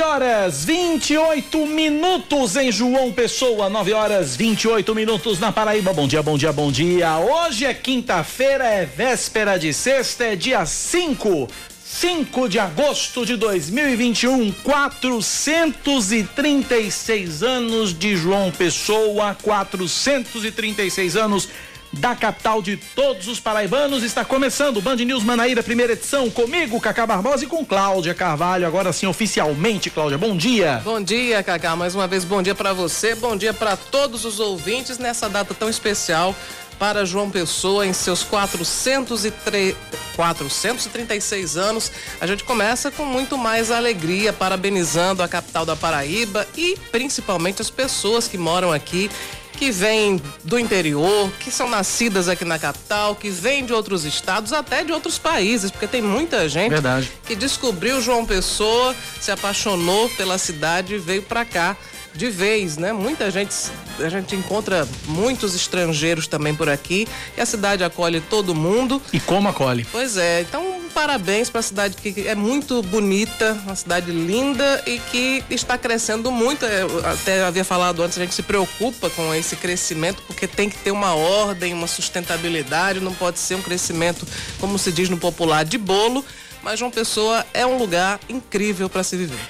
Horas 28 minutos em João Pessoa, 9 horas 28 minutos na Paraíba. Bom dia, bom dia, bom dia. Hoje é quinta-feira, é véspera de sexta, é dia 5. 5 de agosto de 2021, 436 anos de João Pessoa, 436 anos da capital de todos os paraibanos. Está começando o Band News Manaíra, primeira edição, comigo, Cacá Barbosa e com Cláudia Carvalho. Agora sim, oficialmente, Cláudia, bom dia. Bom dia, Cacá. Mais uma vez, bom dia para você, bom dia para todos os ouvintes nessa data tão especial para João Pessoa em seus 403, 436 anos. A gente começa com muito mais alegria, parabenizando a capital da Paraíba e principalmente as pessoas que moram aqui que vêm do interior, que são nascidas aqui na capital, que vêm de outros estados, até de outros países, porque tem muita gente Verdade. que descobriu João Pessoa, se apaixonou pela cidade e veio para cá de vez, né? Muita gente, a gente encontra muitos estrangeiros também por aqui e a cidade acolhe todo mundo. E como acolhe? Pois é, então parabéns para a cidade que é muito bonita, uma cidade linda e que está crescendo muito. Eu até havia falado antes, a gente se preocupa com esse crescimento porque tem que ter uma ordem, uma sustentabilidade, não pode ser um crescimento, como se diz no popular, de bolo, mas João Pessoa é um lugar incrível para se viver.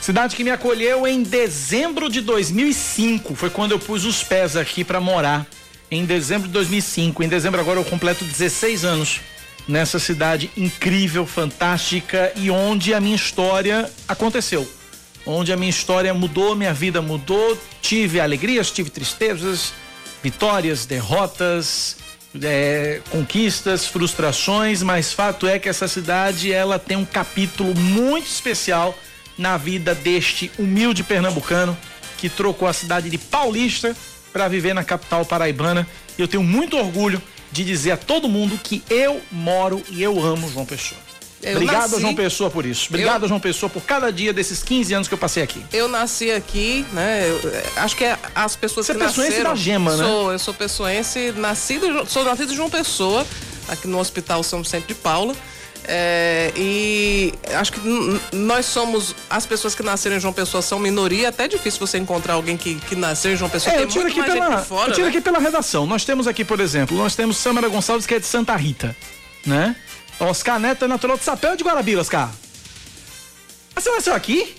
Cidade que me acolheu em dezembro de 2005. Foi quando eu pus os pés aqui para morar. Em dezembro de 2005. Em dezembro agora eu completo 16 anos nessa cidade incrível, fantástica e onde a minha história aconteceu. Onde a minha história mudou, minha vida mudou. Tive alegrias, tive tristezas, vitórias, derrotas, é, conquistas, frustrações, mas fato é que essa cidade ela tem um capítulo muito especial na vida deste humilde pernambucano que trocou a cidade de Paulista para viver na capital paraibana. Eu tenho muito orgulho de dizer a todo mundo que eu moro e eu amo João Pessoa. Eu Obrigado, nasci... João Pessoa, por isso. Obrigado, eu... João Pessoa, por cada dia desses 15 anos que eu passei aqui. Eu nasci aqui, né? Eu, é, acho que é as pessoas Você que é pessoense da Gema, né? Sou, eu sou pessoense, nascido, sou nascido de João Pessoa, aqui no Hospital São Vicente de Paula. É, e acho que nós somos as pessoas que nasceram em João Pessoa são minoria, até difícil você encontrar alguém que, que nasceu em João Pessoa. É, eu tiro aqui pela, fora, eu tiro né? aqui pela redação. Nós temos aqui, por exemplo, nós temos Samara Gonçalves que é de Santa Rita, né? Oscar Neto é natural de Sapéu de Guarabira, Oscar. Ah, você nasceu aqui?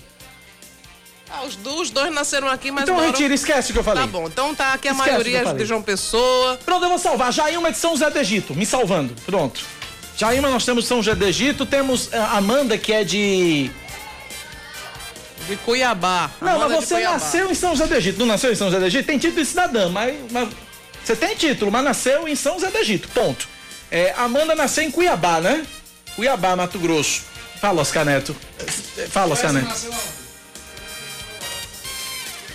Ah, os, os, dois nasceram aqui, mas Então moram... retira, esquece o que eu falei. Tá bom, então tá aqui a esquece maioria de João Pessoa. Pronto, eu vou salvar. Jailma de São José do Egito, me salvando. Pronto. Jaima, nós temos São José do Egito, temos a eh, Amanda, que é de. De Cuiabá. Não, Amanda mas você nasceu em São José do Egito. Não nasceu em São José do Egito? Tem título de cidadã, mas, mas. Você tem título, mas nasceu em São José do Egito. Ponto. É, Amanda nasceu em Cuiabá, né? Cuiabá, Mato Grosso. Fala, Oscar Neto. Fala, Oscar Neto.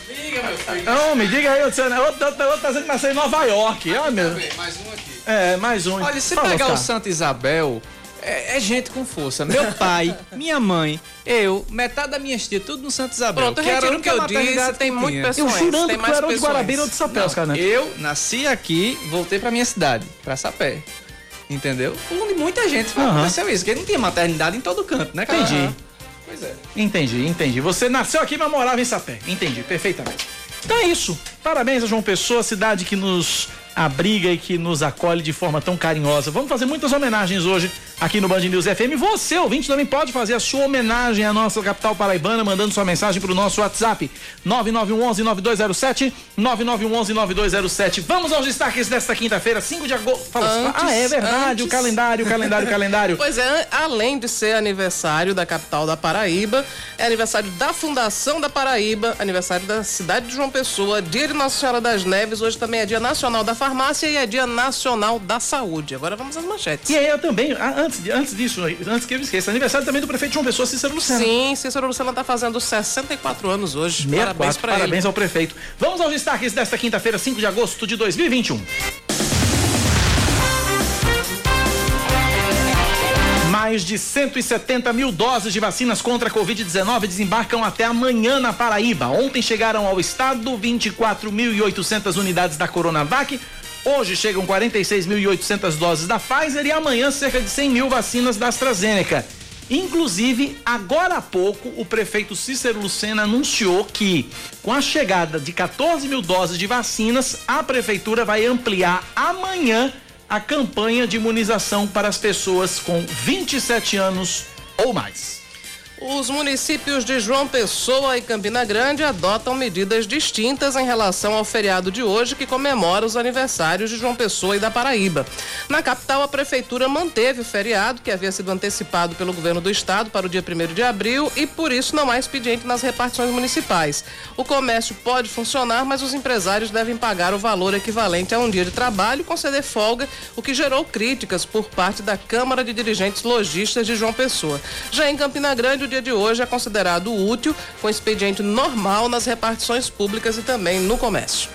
Diga, meu filho. Não, me diga aí, outro, outro, outro, outro nasceu em Nova York. Ah, meu. Mais um aqui. É, mais um. Olha, se Fala, pegar Oscar. o Santa Isabel, é, é, gente com força. Meu pai, minha mãe, eu, metade da minha tia, tudo no Santa Isabel. Pronto, que era o que eu disse, tem muito pessoas. Eu jurando tem que tu era de Guarabira ou de Sapé, Oscar, né? Eu nasci aqui, voltei pra minha cidade, pra Sapé. Entendeu? Onde muita gente uhum. aconteceu isso, porque não tinha maternidade em todo canto, né, cara? Entendi. Uhum. Pois é. Entendi, entendi. Você nasceu aqui, mas morava em Sapé. Entendi, perfeitamente. Então é isso. Parabéns a João Pessoa, cidade que nos abriga e que nos acolhe de forma tão carinhosa. Vamos fazer muitas homenagens hoje aqui no Band News FM. Você, ouvinte, também pode fazer a sua homenagem à nossa capital paraibana, mandando sua mensagem para o nosso WhatsApp 9911-9207, 9911-9207. Vamos aos destaques desta quinta-feira, 5 de agosto. Fala, ah, é verdade, antes... o calendário, o calendário, o calendário. Pois é, além de ser aniversário da capital da Paraíba, é aniversário da Fundação da Paraíba, aniversário da cidade de João Pessoa, dia de Nossa Senhora das Neves, hoje também é dia nacional da farmácia e é dia nacional da saúde. Agora vamos às manchetes. E aí eu também, antes antes, antes disso, antes que eu esqueça, aniversário também do prefeito João Pessoa, Cícero Lucena. Sim, Cícero Lucena está fazendo 64 anos hoje. parabéns para ele. Parabéns ao prefeito. Vamos aos destaques desta quinta-feira, 5 de agosto de 2021. Mais de 170 mil doses de vacinas contra a Covid-19 desembarcam até amanhã na Paraíba. Ontem chegaram ao estado 24.800 unidades da Coronavac. Hoje chegam 46.800 doses da Pfizer e amanhã cerca de 100 mil vacinas da AstraZeneca. Inclusive, agora há pouco, o prefeito Cícero Lucena anunciou que, com a chegada de 14 mil doses de vacinas, a prefeitura vai ampliar amanhã a campanha de imunização para as pessoas com 27 anos ou mais. Os municípios de João Pessoa e Campina Grande adotam medidas distintas em relação ao feriado de hoje, que comemora os aniversários de João Pessoa e da Paraíba. Na capital, a prefeitura manteve o feriado, que havia sido antecipado pelo governo do estado para o dia 1 de abril, e por isso não há expediente nas repartições municipais. O comércio pode funcionar, mas os empresários devem pagar o valor equivalente a um dia de trabalho e conceder folga, o que gerou críticas por parte da Câmara de Dirigentes Logistas de João Pessoa. Já em Campina Grande, o dia de hoje é considerado útil, com expediente normal nas repartições públicas e também no comércio.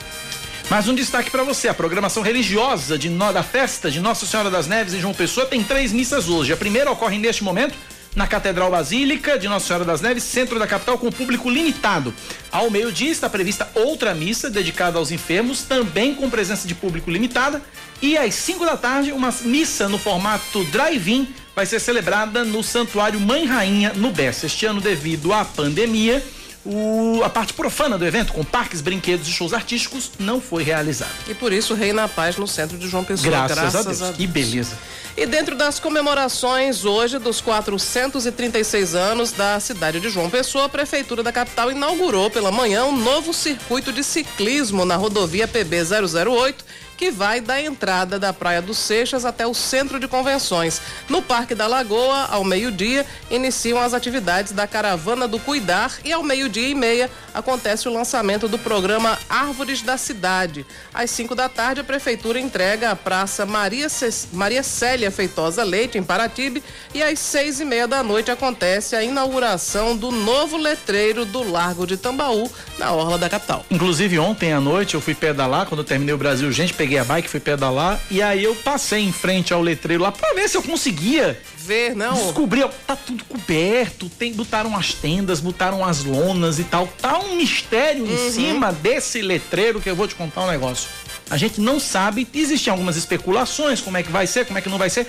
Mais um destaque para você: a programação religiosa de, da festa de Nossa Senhora das Neves em João Pessoa tem três missas hoje. A primeira ocorre neste momento na Catedral Basílica de Nossa Senhora das Neves, centro da capital, com público limitado. Ao meio-dia está prevista outra missa dedicada aos enfermos, também com presença de público limitada. E às 5 da tarde, uma missa no formato drive-in vai ser celebrada no Santuário Mãe Rainha, no Bessa. Este ano, devido à pandemia, o, a parte profana do evento, com parques, brinquedos e shows artísticos, não foi realizada. E por isso reina a paz no centro de João Pessoa. Graças, Graças a, Deus. a, Deus. Que beleza. E dentro das comemorações hoje dos 436 anos da cidade de João Pessoa, a Prefeitura da capital inaugurou pela manhã um novo circuito de ciclismo na rodovia PB 008 que vai da entrada da Praia dos Seixas até o centro de convenções. No Parque da Lagoa, ao meio-dia, iniciam as atividades da Caravana do Cuidar e ao meio-dia e meia acontece o lançamento do programa Árvores da Cidade. Às 5 da tarde, a Prefeitura entrega a Praça Maria. Maria Célia Feitosa Leite, em Paratibe, e às seis e meia da noite acontece a inauguração do novo letreiro do Largo de Tambaú, na Orla da capital. Inclusive, ontem à noite eu fui pedalar, quando terminei o Brasil Gente, peguei peguei a bike, fui pedalar e aí eu passei em frente ao letreiro lá para ver se eu conseguia ver, não. Descobri, tá tudo coberto, tem botaram as tendas, botaram as lonas e tal. Tá um mistério uhum. em cima desse letreiro que eu vou te contar um negócio. A gente não sabe, existem algumas especulações, como é que vai ser, como é que não vai ser,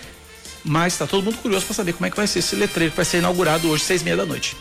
mas tá todo mundo curioso para saber como é que vai ser esse letreiro que vai ser inaugurado hoje, seis e meia da noite.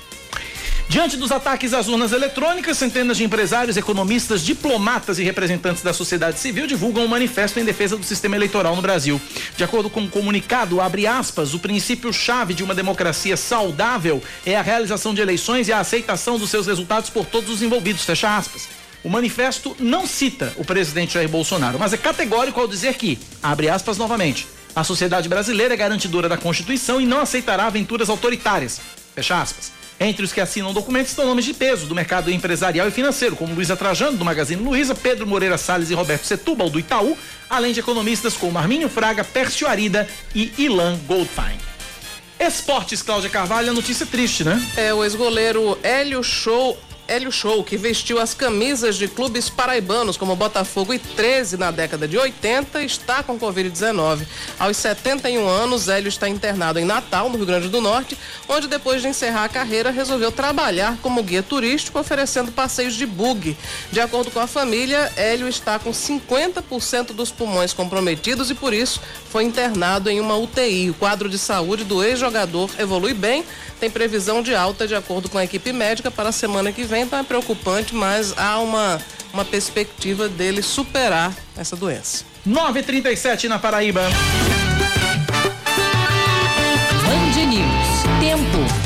Diante dos ataques às urnas eletrônicas, centenas de empresários, economistas, diplomatas e representantes da sociedade civil divulgam um manifesto em defesa do sistema eleitoral no Brasil. De acordo com o um comunicado, abre aspas, o princípio-chave de uma democracia saudável é a realização de eleições e a aceitação dos seus resultados por todos os envolvidos, fecha aspas. O manifesto não cita o presidente Jair Bolsonaro, mas é categórico ao dizer que, abre aspas novamente, a sociedade brasileira é garantidora da Constituição e não aceitará aventuras autoritárias, fecha aspas. Entre os que assinam documentos estão nomes de peso do mercado empresarial e financeiro, como Luísa Trajano, do Magazine Luiza, Pedro Moreira Salles e Roberto Setúbal, do Itaú, além de economistas como Arminho Fraga, Pércio Arida e Ilan Goldfein. Esportes, Cláudia Carvalho, a notícia triste, né? É, o ex-goleiro Hélio Show Hélio Show, que vestiu as camisas de clubes paraibanos como Botafogo e 13 na década de 80, está com Covid-19. Aos 71 anos, Hélio está internado em Natal, no Rio Grande do Norte, onde depois de encerrar a carreira resolveu trabalhar como guia turístico, oferecendo passeios de bug. De acordo com a família, Hélio está com 50% dos pulmões comprometidos e por isso foi internado em uma UTI. O quadro de saúde do ex-jogador evolui bem, tem previsão de alta de acordo com a equipe médica para a semana que vem, então é preocupante, mas há uma, uma perspectiva dele superar essa doença. 9:37 na Paraíba. Band News. Tempo.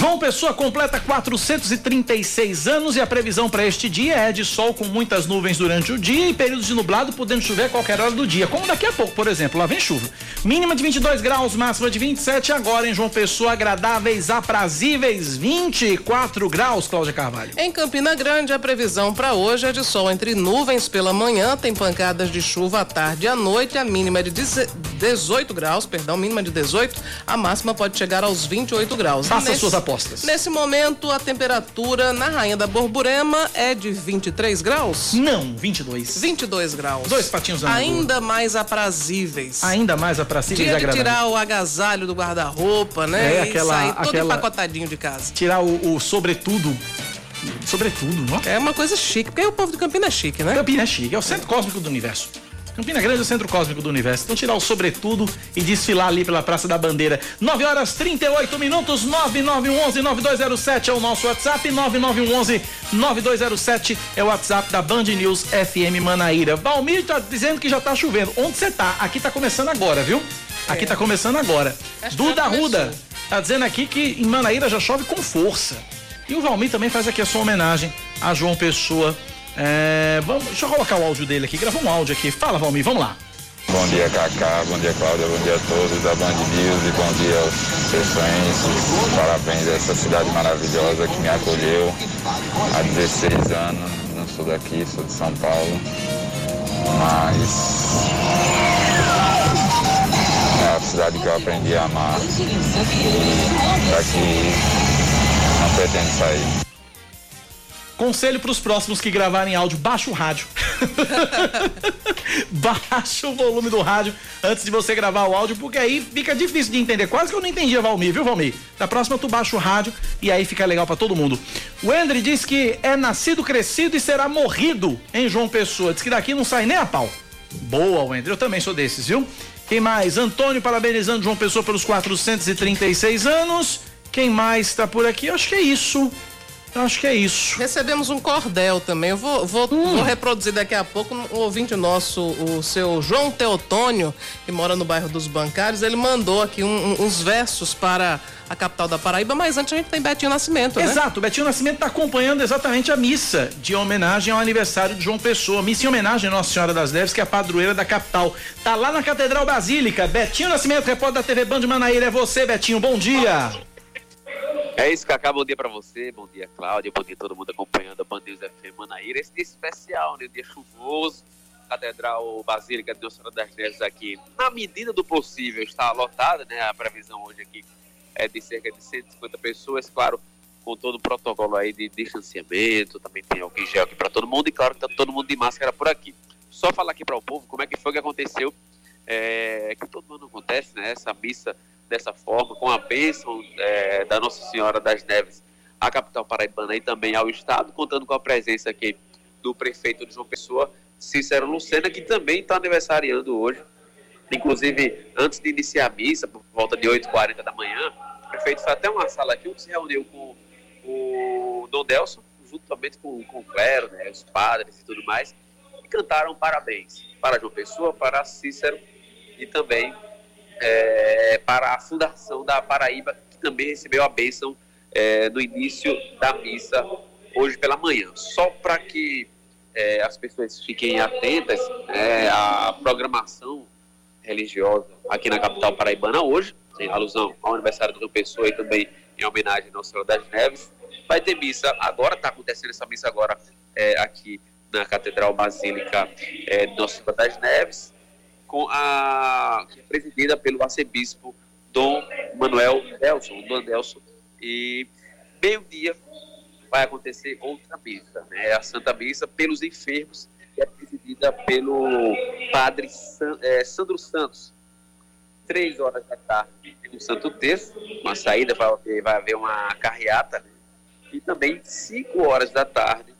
João Pessoa completa 436 anos e a previsão para este dia é de sol com muitas nuvens durante o dia e períodos de nublado, podendo chover a qualquer hora do dia, como daqui a pouco, por exemplo. Lá vem chuva. Mínima de 22 graus, máxima de 27. Agora em João Pessoa, agradáveis, aprazíveis, 24 graus, Cláudia Carvalho. Em Campina Grande, a previsão para hoje é de sol entre nuvens pela manhã, tem pancadas de chuva à tarde e à noite, a mínima é de 18 graus, perdão, mínima de 18, a máxima pode chegar aos 28 graus. Faça suas apostas propostas. Nesse momento, a temperatura na Rainha da Borborema é de 23 graus? Não, 22. 22 graus. Dois patinhos na Ainda mais aprazíveis. Ainda mais aprazíveis Dia e agradáveis. tirar o agasalho do guarda-roupa, né? É, e aquela- sair todo aquela- empacotadinho de casa. Tirar o, o sobretudo. Sobretudo, não? É uma coisa chique, porque o povo de Campina é chique, né? Campina é chique, é o centro cósmico do universo. Campina Grande é o centro cósmico do universo. Então tirar o sobretudo e desfilar ali pela Praça da Bandeira. 9 horas 38 minutos, 9911-9207 é o nosso WhatsApp, 9911-9207 é o WhatsApp da Band News FM Manaíra. Valmir tá dizendo que já tá chovendo. Onde você tá? Aqui tá começando agora, viu? Aqui tá começando agora. Acho Duda. Ruda tá dizendo aqui que em Manaíra já chove com força. E o Valmir também faz aqui a sua homenagem a João Pessoa. É, vamos, deixa eu colocar o áudio dele aqui, gravou um áudio aqui. Fala, Valmir, vamos lá. Bom dia, Cacá. Bom dia, Cláudia. Bom dia a todos da Band News e bom dia aos pessoenses. Parabéns a essa cidade maravilhosa que me acolheu há 16 anos. Não sou daqui, sou de São Paulo. Mas é a cidade que eu aprendi a amar. Daqui não pretendo sair. Conselho para os próximos que gravarem áudio, baixa o rádio. baixa o volume do rádio antes de você gravar o áudio, porque aí fica difícil de entender. Quase que eu não entendia, Valmir, viu, Valmir? Da próxima tu baixa o rádio e aí fica legal para todo mundo. O Endre diz que é nascido, crescido e será morrido em João Pessoa. Diz que daqui não sai nem a pau. Boa, Wender, eu também sou desses, viu? Quem mais? Antônio parabenizando João Pessoa pelos 436 anos. Quem mais tá por aqui? Eu acho que é isso. Eu acho que é isso. Recebemos um cordel também. Eu vou, vou, Hum. vou reproduzir daqui a pouco um ouvinte nosso, o seu João Teotônio, que mora no bairro dos Bancários. Ele mandou aqui um- um- uns versos para a capital da Paraíba, mas antes a gente tem Betinho Nascimento, né? Exato, o Betinho Nascimento está acompanhando exatamente a missa de homenagem ao aniversário de João Pessoa. Missa em homenagem à Nossa Senhora das Neves, que é a padroeira da capital. Tá lá na Catedral Basílica. Betinho Nascimento, repórter da TV Band de Manaíra. É você, Betinho. Bom dia. É isso, Cacá. Bom dia pra você, bom dia, Cláudia, bom dia todo mundo acompanhando a Bandeiros FM Manaíra. Esse dia especial, né? Dia chuvoso, Catedral Basílica de Nossa Senhora das Neves aqui, na medida do possível, está lotada, né? A previsão hoje aqui é de cerca de 150 pessoas, claro, com todo o protocolo aí de distanciamento, também tem álcool gel aqui para todo mundo e claro que tá todo mundo de máscara por aqui. Só falar aqui para o povo como é que foi que aconteceu, é, que todo mundo acontece, né? Essa missa dessa forma, com a bênção é, da Nossa Senhora das Neves à capital paraibana e também ao Estado, contando com a presença aqui do prefeito de João Pessoa, Cícero Lucena, que também está aniversariando hoje. Inclusive, antes de iniciar a missa, por volta de 8h40 da manhã, o prefeito foi até uma sala aqui, onde se reuniu com o Dom Delson, juntamente com, com o clero, né, os padres e tudo mais, e cantaram parabéns para João Pessoa, para Cícero e também é, para a Fundação da Paraíba, que também recebeu a bênção é, no início da missa hoje pela manhã. Só para que é, as pessoas fiquem atentas é, à programação religiosa aqui na capital paraibana hoje, em alusão ao aniversário do João Pessoa e também em homenagem a Nossa Senhora das Neves. Vai ter missa, agora está acontecendo essa missa agora é, aqui na Catedral Basílica é, Nossa Senhora das Neves, com a é presidida pelo arcebispo Dom Manuel Delson, Dom Delson, e meio-dia vai acontecer outra missa, né? A Santa Missa pelos enfermos, que é presidida pelo padre San, é, Sandro Santos. Três horas da tarde tem um Santo Terço, uma saída, vai vai haver uma carreata, né? e também cinco horas da tarde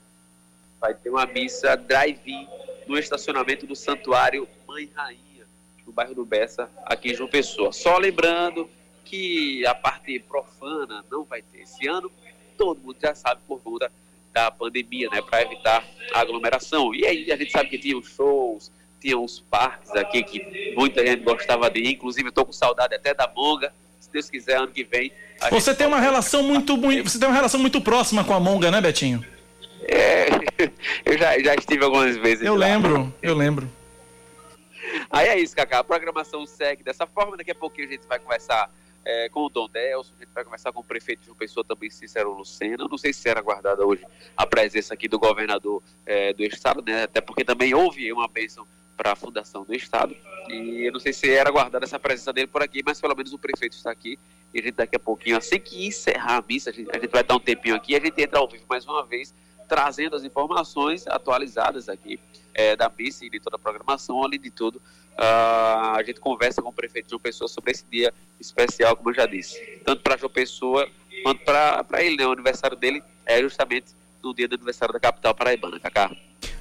vai ter uma missa drive-in no estacionamento do Santuário Mãe Rainha, no bairro do Bessa, aqui em João Pessoa. Só lembrando que a parte profana não vai ter esse ano, todo mundo já sabe por conta da pandemia, né, para evitar a aglomeração. E aí a gente sabe que tinha os shows, tinha os parques aqui que muita gente gostava de ir, inclusive eu tô com saudade até da Monga. Se Deus quiser, ano que vem. Você tem uma relação muito, muito. Você tem uma relação muito próxima com a Monga, né, Betinho? É, eu já, já estive algumas vezes. Eu lá. lembro, eu lembro. Aí é isso, Cacá. A programação segue dessa forma. Daqui a pouquinho a gente vai conversar é, com o Dom Delson, a gente vai conversar com o prefeito de João Pessoa também, Cícero Lucena. Eu não sei se era guardada hoje a presença aqui do governador é, do estado, né? Até porque também houve uma bênção para a fundação do estado. E eu não sei se era guardada essa presença dele por aqui, mas pelo menos o prefeito está aqui E a gente daqui a pouquinho, assim que encerrar a missa, a gente, a gente vai dar um tempinho aqui, a gente entra ao vivo mais uma vez, trazendo as informações atualizadas aqui é, da missa e de toda a programação, além de tudo, uh, a gente conversa com o prefeito João Pessoa sobre esse dia especial, como eu já disse, tanto para João Pessoa quanto para ele, né? O aniversário dele é justamente no dia do aniversário da capital paraibana, Cacá.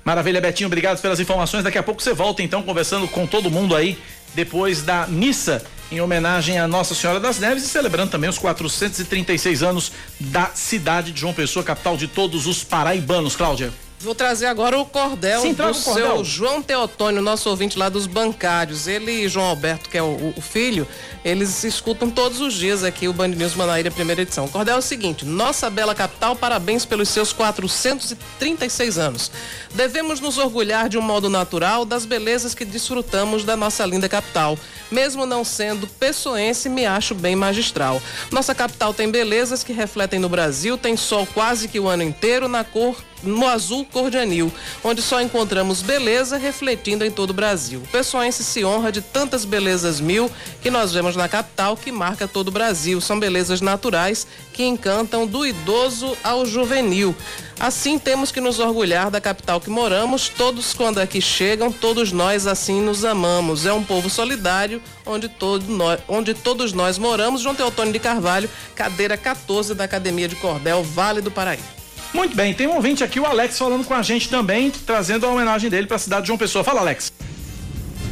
Maravilha, Betinho, obrigado pelas informações. Daqui a pouco você volta então conversando com todo mundo aí depois da missa em homenagem a Nossa Senhora das Neves e celebrando também os 436 anos da cidade de João Pessoa, capital de todos os paraibanos, Cláudia. Vou trazer agora o cordel Sim, do o cordel. seu João Teotônio, nosso ouvinte lá dos bancários. Ele e João Alberto, que é o, o, filho, eles escutam todos os dias aqui o Band News Manaíra, primeira edição. O cordel é o seguinte: nossa bela capital, parabéns pelos seus 436 anos. Devemos nos orgulhar de um modo natural das belezas que desfrutamos da nossa linda capital. Mesmo não sendo pessoense, me acho bem magistral. Nossa capital tem belezas que refletem no Brasil, tem sol quase que o ano inteiro na cor no azul cor de anil, onde só encontramos beleza refletindo em todo o Brasil. O pessoense se honra de tantas belezas mil que nós vemos na capital que marca todo o Brasil. São belezas naturais que encantam do idoso ao juvenil. Assim temos que nos orgulhar da capital que moramos, todos quando aqui chegam, todos nós assim nos amamos. É um povo solidário onde, todo nós, onde todos nós moramos. João Teotônio de Carvalho, cadeira 14 da Academia de Cordel, Vale do Paraíba. Muito bem, tem um ouvinte aqui, o Alex, falando com a gente também, trazendo a homenagem dele para a cidade de João Pessoa. Fala, Alex.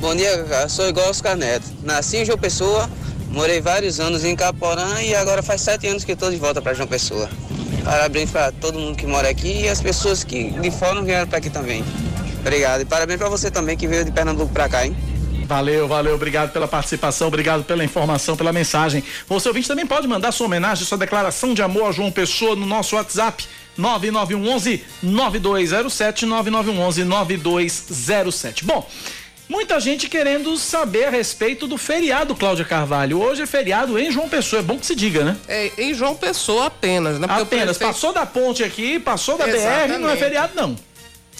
Bom dia, cara. Sou igual Oscar Neto. Nasci em João Pessoa, morei vários anos em Caporã e agora faz sete anos que estou de volta para João Pessoa. Parabéns para todo mundo que mora aqui e as pessoas que de fora vieram para aqui também. Obrigado. E parabéns para você também que veio de Pernambuco para cá, hein? Valeu, valeu, obrigado pela participação, obrigado pela informação, pela mensagem. Você ouvinte também pode mandar sua homenagem, sua declaração de amor a João Pessoa no nosso WhatsApp 9911 9207 9911 9207. Bom, Muita gente querendo saber a respeito do feriado, Cláudia Carvalho. Hoje é feriado em João Pessoa, é bom que se diga, né? É, em João Pessoa apenas, né? Porque apenas, prefeito... passou da ponte aqui, passou da Exatamente. BR, não é feriado não.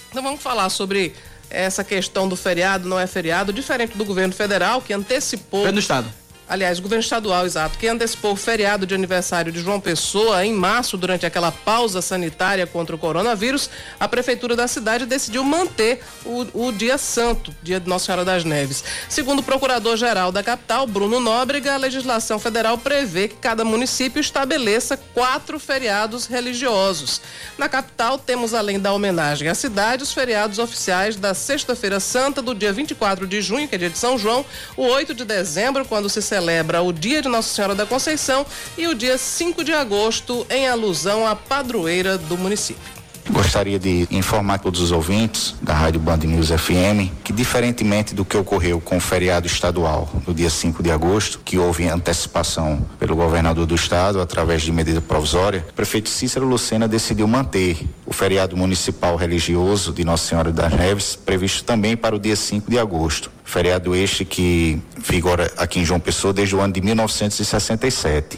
Então vamos falar sobre essa questão do feriado, não é feriado, diferente do governo federal que antecipou... Governo do Estado aliás, governo estadual, exato, que antecipou o feriado de aniversário de João Pessoa em março, durante aquela pausa sanitária contra o coronavírus, a prefeitura da cidade decidiu manter o, o dia santo, dia de Nossa Senhora das Neves. Segundo o procurador-geral da capital, Bruno Nóbrega, a legislação federal prevê que cada município estabeleça quatro feriados religiosos. Na capital, temos, além da homenagem à cidade, os feriados oficiais da Sexta-feira Santa, do dia 24 de junho, que é dia de São João, o 8 de dezembro, quando se celebra celebra o Dia de Nossa Senhora da Conceição e o dia 5 de agosto, em alusão à padroeira do município. Gostaria de informar todos os ouvintes da Rádio Band News FM que, diferentemente do que ocorreu com o feriado estadual no dia 5 de agosto, que houve antecipação pelo governador do estado através de medida provisória, o prefeito Cícero Lucena decidiu manter o feriado municipal religioso de Nossa Senhora das Neves, previsto também para o dia 5 de agosto. Feriado este que vigora aqui em João Pessoa desde o ano de 1967.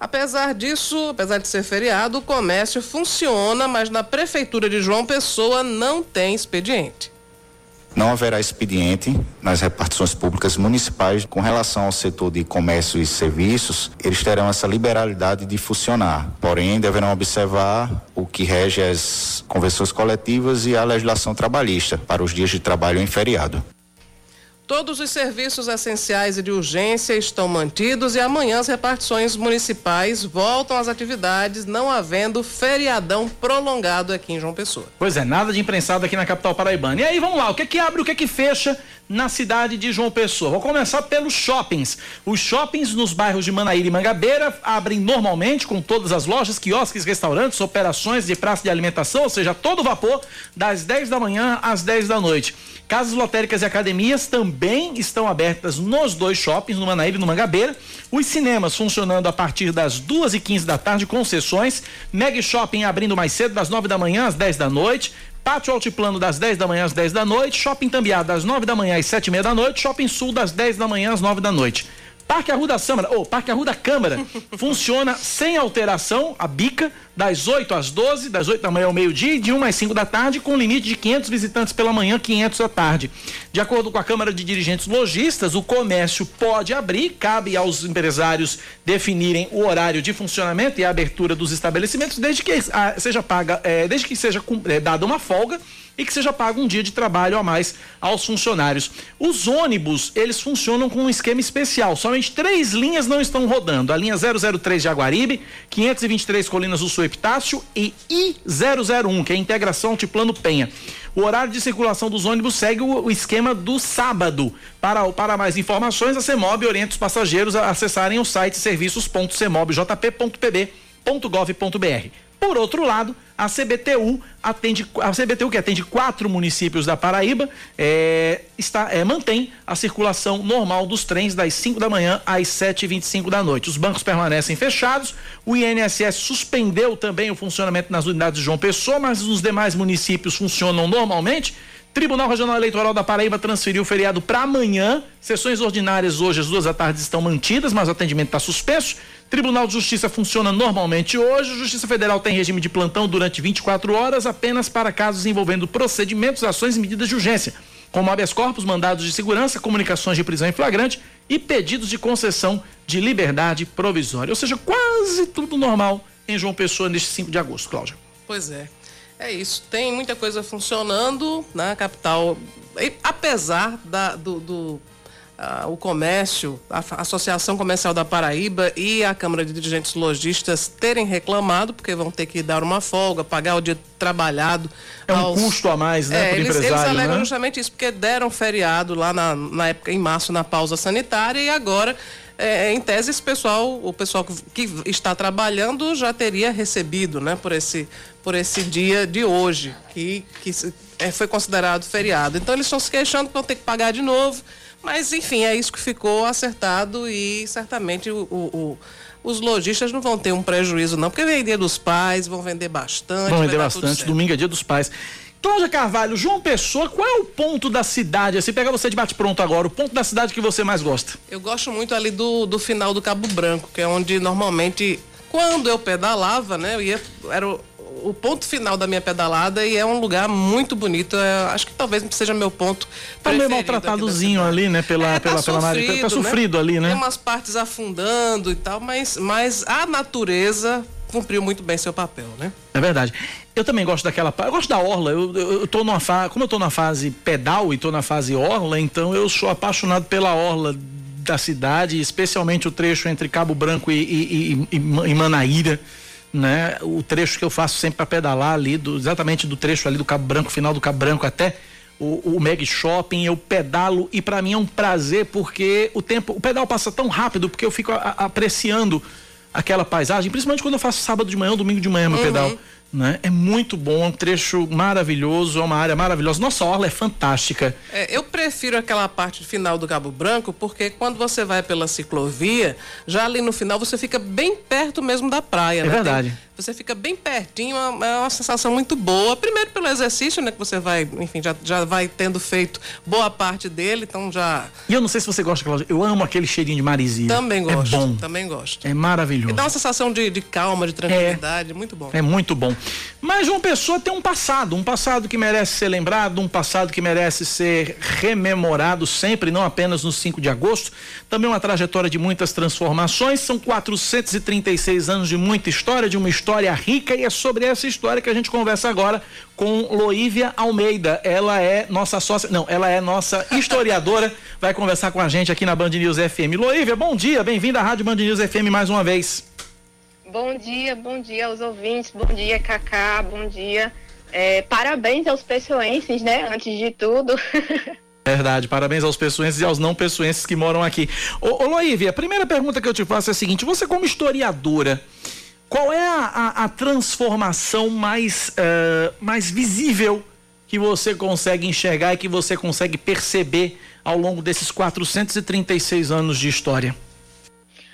Apesar disso, apesar de ser feriado, o comércio funciona, mas na prefeitura de João Pessoa não tem expediente. Não haverá expediente nas repartições públicas municipais com relação ao setor de comércio e serviços, eles terão essa liberalidade de funcionar. Porém, deverão observar o que rege as convenções coletivas e a legislação trabalhista para os dias de trabalho em feriado. Todos os serviços essenciais e de urgência estão mantidos e amanhã as repartições municipais voltam às atividades, não havendo feriadão prolongado aqui em João Pessoa. Pois é, nada de imprensado aqui na capital paraibana. E aí, vamos lá, o que é que abre, o que é que fecha na cidade de João Pessoa? Vou começar pelos shoppings. Os shoppings nos bairros de Manaíra e Mangabeira abrem normalmente com todas as lojas, quiosques, restaurantes, operações de praça de alimentação, ou seja, todo vapor, das 10 da manhã às 10 da noite. Casas lotéricas e academias também estão abertas nos dois shoppings, no Manaíra e no Mangabeira. Os cinemas funcionando a partir das duas e quinze da tarde com sessões. Meg Shopping abrindo mais cedo, das nove da manhã às dez da noite. Pátio Altiplano das 10 da manhã às 10 da noite. Shopping Tambiá das nove da manhã às sete e meia da noite. Shopping Sul das 10 da manhã às nove da noite. Parque Arruda Câmara, ou oh, Parque Arruda Câmara, funciona sem alteração, a bica, das 8 às 12, das 8 da manhã ao meio-dia e de 1 às 5 da tarde, com limite de 500 visitantes pela manhã, 500 à tarde. De acordo com a Câmara de Dirigentes Logistas, o comércio pode abrir, cabe aos empresários definirem o horário de funcionamento e a abertura dos estabelecimentos, desde que ah, seja paga, eh, desde que seja eh, dada uma folga e que seja pago um dia de trabalho a mais aos funcionários. Os ônibus, eles funcionam com um esquema especial. Somente três linhas não estão rodando. A linha 003 Jaguaribe, 523 Colinas do Sul Epitácio e I001, que é a integração Altiplano Penha. O horário de circulação dos ônibus segue o, o, esquema do sábado. Para, para mais informações, a CEMOB orienta os passageiros a acessarem o site serviços.cemobjp.pb.gov.br. Por outro lado, a CBTU atende a CBTU que atende quatro municípios da Paraíba é, está é, mantém a circulação normal dos trens das 5 da manhã às 7h25 da noite. Os bancos permanecem fechados. O INSS suspendeu também o funcionamento nas unidades de João Pessoa, mas os demais municípios funcionam normalmente. Tribunal Regional Eleitoral da Paraíba transferiu o feriado para amanhã. Sessões ordinárias hoje, às duas da tarde, estão mantidas, mas o atendimento está suspenso. Tribunal de Justiça funciona normalmente hoje. Justiça Federal tem regime de plantão durante 24 horas, apenas para casos envolvendo procedimentos, ações e medidas de urgência, como habeas corpus, mandados de segurança, comunicações de prisão em flagrante e pedidos de concessão de liberdade provisória. Ou seja, quase tudo normal em João Pessoa neste 5 de agosto, Cláudia. Pois é. É isso, tem muita coisa funcionando na capital, apesar da, do, do o comércio, a Associação Comercial da Paraíba e a Câmara de Dirigentes Logistas terem reclamado, porque vão ter que dar uma folga, pagar o dia trabalhado. É um aos... custo a mais, né, é, para eles, empresário, eles alegam né? justamente isso, porque deram feriado lá na, na época, em março, na pausa sanitária, e agora é, em tese, esse pessoal, o pessoal que, que, está trabalhando já teria recebido, né, por esse, por esse dia de hoje, que, que é, foi considerado feriado. Então eles estão se queixando que vão ter que pagar de novo, mas enfim, é isso que ficou acertado e certamente o, o, o os lojistas não vão ter um prejuízo não, porque vem dia dos pais, vão vender bastante. Vão vender bastante, domingo é dia dos pais. Cláudia Carvalho, João Pessoa, qual é o ponto da cidade? Assim, pega você de bate pronto agora, o ponto da cidade que você mais gosta? Eu gosto muito ali do, do final do Cabo Branco, que é onde normalmente, quando eu pedalava, né, eu ia, era o, ponto final da minha pedalada e é um lugar muito bonito. É, acho que talvez seja meu ponto. Tá meio maltratadozinho ali, né? Pela, é, pela, tá pela sofrido, Tá, tá sofrido né? ali, né? Tem umas partes afundando e tal, mas, mas a natureza cumpriu muito bem seu papel, né? É verdade. Eu também gosto daquela. Eu gosto da orla. Eu, eu, eu tô numa fase. Como eu tô na fase pedal e tô na fase orla, então eu sou apaixonado pela orla da cidade, especialmente o trecho entre Cabo Branco e, e, e, e Manaíra. Né? O trecho que eu faço sempre para pedalar ali, do, exatamente do trecho ali do Cabo Branco, final do Cabo Branco até o, o Meg Shopping, eu pedalo e para mim é um prazer porque o tempo, o pedal passa tão rápido porque eu fico a, a, apreciando aquela paisagem, principalmente quando eu faço sábado de manhã ou domingo de manhã meu uhum. pedal. Né? É muito bom, é um trecho maravilhoso, é uma área maravilhosa. Nossa orla é fantástica. É, eu prefiro aquela parte final do Cabo Branco, porque quando você vai pela ciclovia, já ali no final você fica bem perto mesmo da praia. É né? verdade. Tem, você fica bem pertinho, é uma, é uma sensação muito boa. Primeiro pelo exercício, né? Que você vai, enfim, já, já vai tendo feito boa parte dele, então já. E eu não sei se você gosta, Cláudia, eu amo aquele cheirinho de marisia. Também gosto. É bom. Também gosto. É maravilhoso. E dá uma sensação de, de calma, de tranquilidade, é, muito bom. É muito bom. Mas uma pessoa tem um passado, um passado que merece ser lembrado, um passado que merece ser rememorado sempre, não apenas no 5 de agosto. Também uma trajetória de muitas transformações. São 436 anos de muita história, de uma história história rica e é sobre essa história que a gente conversa agora com Loívia Almeida. Ela é nossa sócia, não, ela é nossa historiadora, vai conversar com a gente aqui na Band News FM. Loívia, bom dia, bem-vinda à Rádio Band News FM mais uma vez. Bom dia, bom dia aos ouvintes, bom dia, Cacá, bom dia. É, parabéns aos pessoenses, né, antes de tudo. Verdade, parabéns aos pessoenses e aos não pessoenses que moram aqui. Ô, ô Loívia, a primeira pergunta que eu te faço é a seguinte: você, como historiadora, qual é a, a, a transformação mais, uh, mais visível que você consegue enxergar e que você consegue perceber ao longo desses 436 anos de história?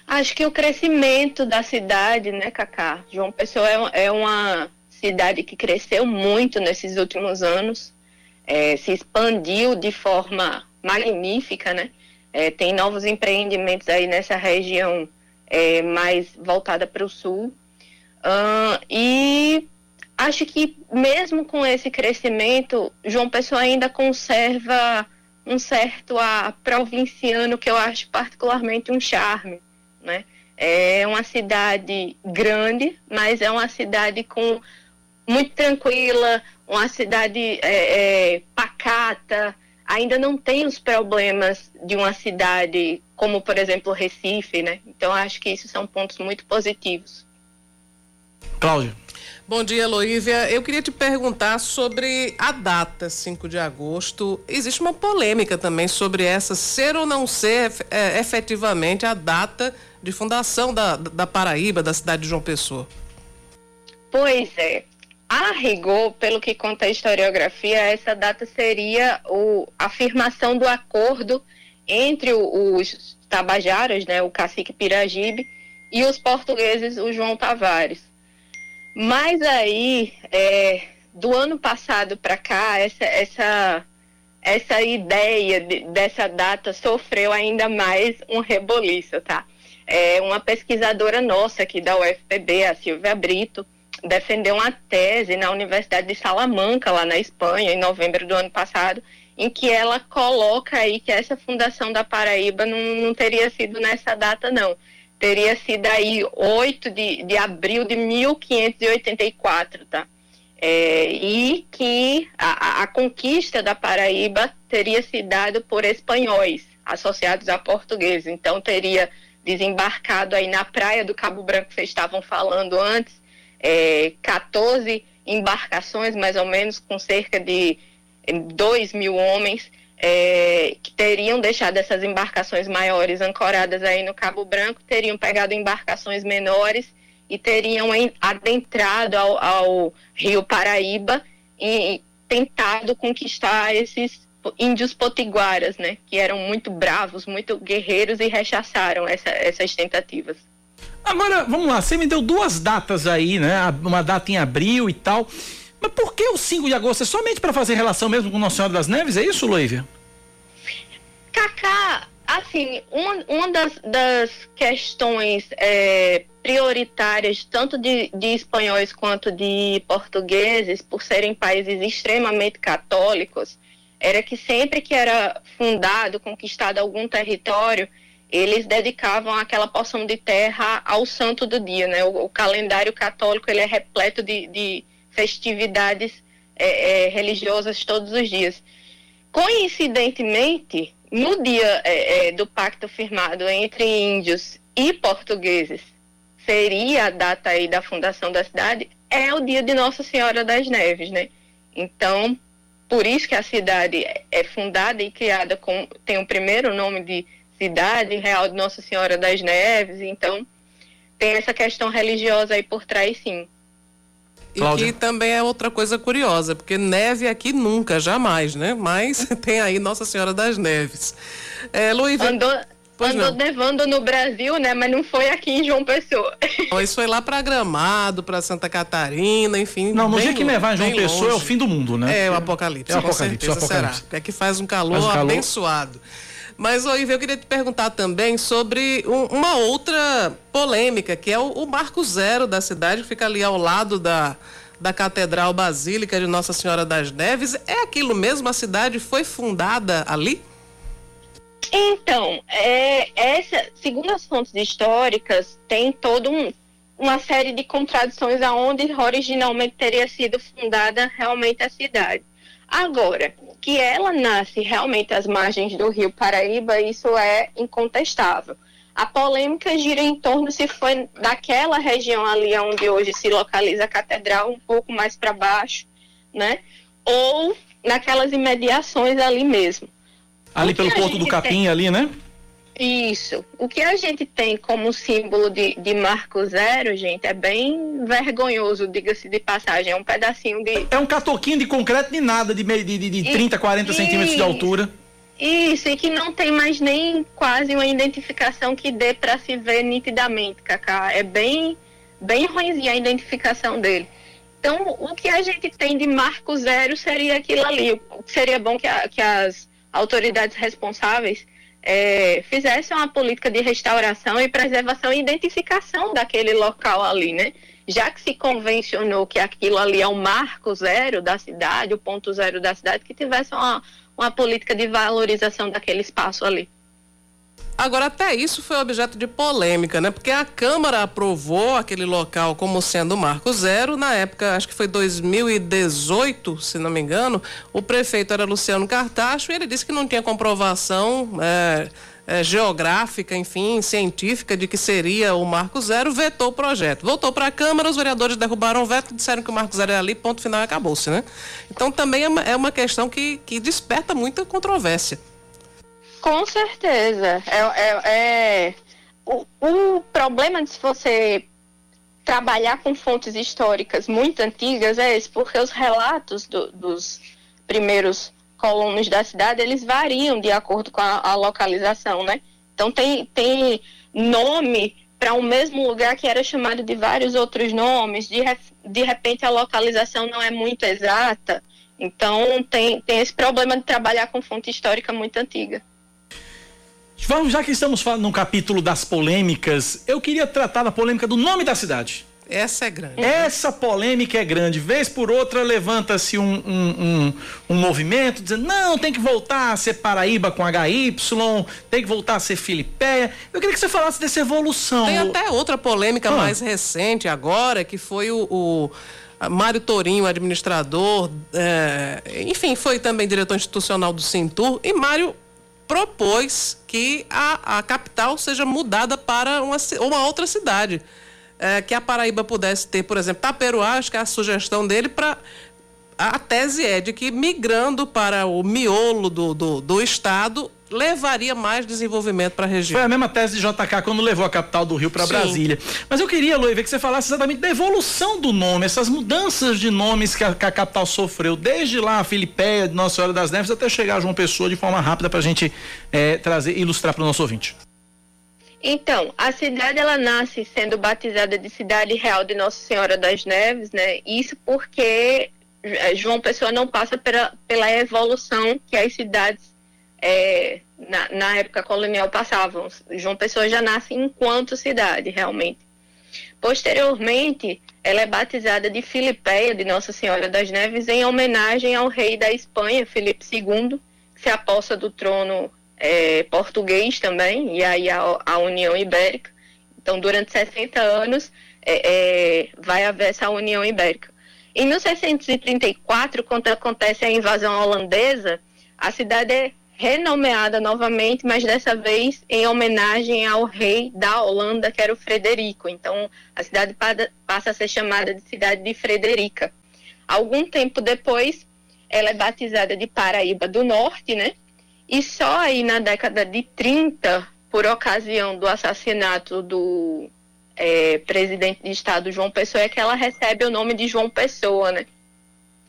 Acho que o crescimento da cidade, né, Cacá? João Pessoa é, é uma cidade que cresceu muito nesses últimos anos, é, se expandiu de forma magnífica, né? É, tem novos empreendimentos aí nessa região é, mais voltada para o sul. Uh, e acho que mesmo com esse crescimento, João Pessoa ainda conserva um certo a provinciano que eu acho particularmente um charme, né? É uma cidade grande, mas é uma cidade com muito tranquila, uma cidade é, é, pacata, ainda não tem os problemas de uma cidade como, por exemplo, Recife, né? Então acho que isso são pontos muito positivos. Cláudia. Bom dia, Loívia. Eu queria te perguntar sobre a data, 5 de agosto. Existe uma polêmica também sobre essa ser ou não ser é, efetivamente a data de fundação da, da Paraíba, da cidade de João Pessoa. Pois é. A rigor, pelo que conta a historiografia, essa data seria o, a afirmação do acordo entre os tabajaras, né, o cacique Piragibe, e os portugueses, o João Tavares. Mas aí, é, do ano passado para cá, essa, essa, essa ideia de, dessa data sofreu ainda mais um reboliço, tá? É, uma pesquisadora nossa aqui da UFPB, a Silvia Brito, defendeu uma tese na Universidade de Salamanca, lá na Espanha, em novembro do ano passado, em que ela coloca aí que essa fundação da Paraíba não, não teria sido nessa data, não teria sido aí 8 de, de abril de 1584, tá? É, e que a, a, conquista da Paraíba teria se dado por espanhóis associados a portugueses. Então teria desembarcado aí na praia do Cabo Branco que vocês estavam falando antes, é, 14 embarcações mais ou menos com cerca de 2 mil homens é, que teriam deixado essas embarcações maiores ancoradas aí no Cabo Branco, teriam pegado embarcações menores e teriam adentrado ao, ao Rio Paraíba e tentado conquistar esses índios potiguaras, né, que eram muito bravos, muito guerreiros e rechaçaram essa, essas tentativas. Agora, vamos lá, você me deu duas datas aí, né? Uma data em abril e tal. Mas por que o 5 de agosto? É somente para fazer relação mesmo com Nossa Senhora das Neves? É isso, Loívia? Cacá, assim, uma, uma das, das questões é, prioritárias, tanto de, de espanhóis quanto de portugueses, por serem países extremamente católicos, era que sempre que era fundado, conquistado algum território, eles dedicavam aquela porção de terra ao santo do dia, né? O, o calendário católico ele é repleto de, de festividades é, é, religiosas todos os dias. Coincidentemente, no dia é, é, do pacto firmado entre índios e portugueses, seria a data aí da fundação da cidade, é o dia de Nossa Senhora das Neves, né? Então, por isso que a cidade é fundada e criada com tem o primeiro nome de cidade real de Nossa Senhora das Neves, então tem essa questão religiosa aí por trás, sim. E Cláudia. que também é outra coisa curiosa, porque neve aqui nunca, jamais, né? Mas tem aí Nossa Senhora das Neves. É, Luiz, andou, andou nevando no Brasil, né? Mas não foi aqui em João Pessoa. Isso foi lá para Gramado, para Santa Catarina, enfim. Não, no dia que nevar em João Pessoa longe. é o fim do mundo, né? É o apocalipse, é o apocalipse, com certeza o apocalipse. será. É que faz um calor, faz um calor. abençoado. Mas, Oive, eu queria te perguntar também sobre um, uma outra polêmica, que é o, o Marco Zero da cidade, que fica ali ao lado da, da Catedral Basílica de Nossa Senhora das Neves. É aquilo mesmo? A cidade foi fundada ali? Então, é, essa, segundo as fontes históricas, tem toda um, uma série de contradições aonde originalmente teria sido fundada realmente a cidade. Agora, que ela nasce realmente às margens do rio Paraíba, isso é incontestável. A polêmica gira em torno se foi daquela região ali onde hoje se localiza a catedral, um pouco mais para baixo, né? Ou naquelas imediações ali mesmo. Ali pelo Porto do Capim, tem... ali, né? Isso. O que a gente tem como símbolo de, de marco zero, gente, é bem vergonhoso, diga-se de passagem. É um pedacinho de. É um catoquinho de concreto de nada, de, de, de, de 30, 40 centímetros de altura. Isso, e que não tem mais nem quase uma identificação que dê para se ver nitidamente, Cacá. É bem, bem ruimzinha a identificação dele. Então, o que a gente tem de marco zero seria aquilo ali. Seria bom que, a, que as autoridades responsáveis é, fizesse uma política de restauração e preservação e identificação daquele local ali, né? Já que se convencionou que aquilo ali é o marco zero da cidade, o ponto zero da cidade, que tivesse uma, uma política de valorização daquele espaço ali. Agora, até isso foi objeto de polêmica, né? Porque a Câmara aprovou aquele local como sendo marco zero. Na época, acho que foi 2018, se não me engano, o prefeito era Luciano Cartacho e ele disse que não tinha comprovação. É, é, geográfica, enfim, científica de que seria o Marco Zero, vetou o projeto. Voltou para a Câmara, os vereadores derrubaram o veto, disseram que o Marco Zero é ali, ponto final, acabou-se, né? Então também é uma, é uma questão que, que desperta muita controvérsia. Com certeza. É, é, é... O, o, problema de você trabalhar com fontes históricas muito antigas é esse, porque os relatos do, dos primeiros colonos da cidade, eles variam de acordo com a, a localização, né? Então tem, tem nome para um mesmo lugar que era chamado de vários outros nomes, de, de repente a localização não é muito exata, então tem, tem esse problema de trabalhar com fonte histórica muito antiga. Vamos, já que estamos falando no capítulo das polêmicas, eu queria tratar da polêmica do nome da cidade. Essa é grande. Essa polêmica é grande. Vez por outra levanta-se um, um, um, um, movimento dizendo: não, tem que voltar a ser Paraíba com HY, tem que voltar a ser Filipeia. Eu queria que você falasse dessa evolução. Tem até outra polêmica ah. mais recente agora, que foi o, o Mário Torinho, administrador, é, enfim, foi também diretor institucional do Cintur, e Mário propôs que a, a capital seja mudada para uma, uma outra cidade. É, que a Paraíba pudesse ter, por exemplo, Taperuá, acho que é a sugestão dele para a tese é de que migrando para o miolo do, do, do estado levaria mais desenvolvimento para a região. Foi a mesma tese de JK quando levou a capital do Rio para Brasília. Mas eu queria, Loiva, que você falasse exatamente da evolução do nome, essas mudanças de nomes que a, que a capital sofreu, desde lá a Filipeia, Nossa Senhora das Neves, até chegar a João Pessoa de forma rápida para a gente é, trazer, ilustrar para o nosso ouvinte. Então, a cidade ela nasce sendo batizada de Cidade Real de Nossa Senhora das Neves, né? Isso porque é, João Pessoa não passa pela, pela evolução que as cidades é, na, na, época colonial passavam. João Pessoa já nasce enquanto cidade, realmente. Posteriormente, ela é batizada de Filipeia, de Nossa Senhora das Neves, em homenagem ao rei da Espanha, Filipe II, que se aposta do trono é, português também, e aí a, a, União Ibérica. Então, durante 60 anos, é, é, vai haver essa União Ibérica. Em 1634, quando acontece a invasão holandesa, a cidade é renomeada novamente, mas dessa vez em homenagem ao rei da Holanda, que era o Frederico. Então, a cidade passa a ser chamada de cidade de Frederica. Algum tempo depois, ela é batizada de Paraíba do Norte, né? E só aí na década de 30, por ocasião do assassinato do é, presidente de Estado João Pessoa, é que ela recebe o nome de João Pessoa, né?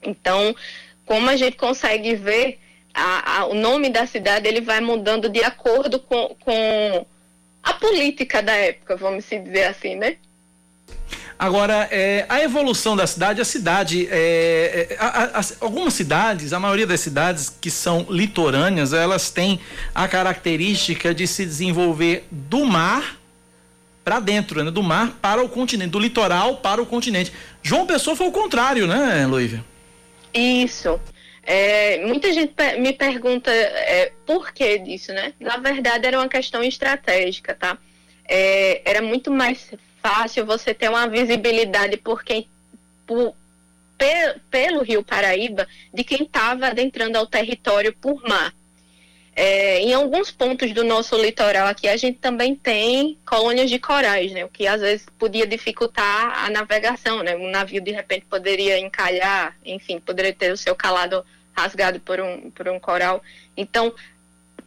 Então, como a gente consegue ver, a, a, o nome da cidade ele vai mudando de acordo com, com a política da época, vamos dizer assim, né? Agora, é, a evolução da cidade, a cidade, é, é, a, a, algumas cidades, a maioria das cidades que são litorâneas, elas têm a característica de se desenvolver do mar para dentro, né? do mar para o continente, do litoral para o continente. João Pessoa foi o contrário, né, Luívia? Isso. É, muita gente me pergunta é, por que disso, né? Na verdade, era uma questão estratégica, tá? É, era muito mais fácil você ter uma visibilidade por quem, por, pelo Rio Paraíba de quem estava adentrando ao território por mar. É, em alguns pontos do nosso litoral aqui, a gente também tem colônias de corais, né? O que às vezes podia dificultar a navegação, né? Um navio de repente poderia encalhar, enfim, poderia ter o seu calado rasgado por um, por um coral. Então,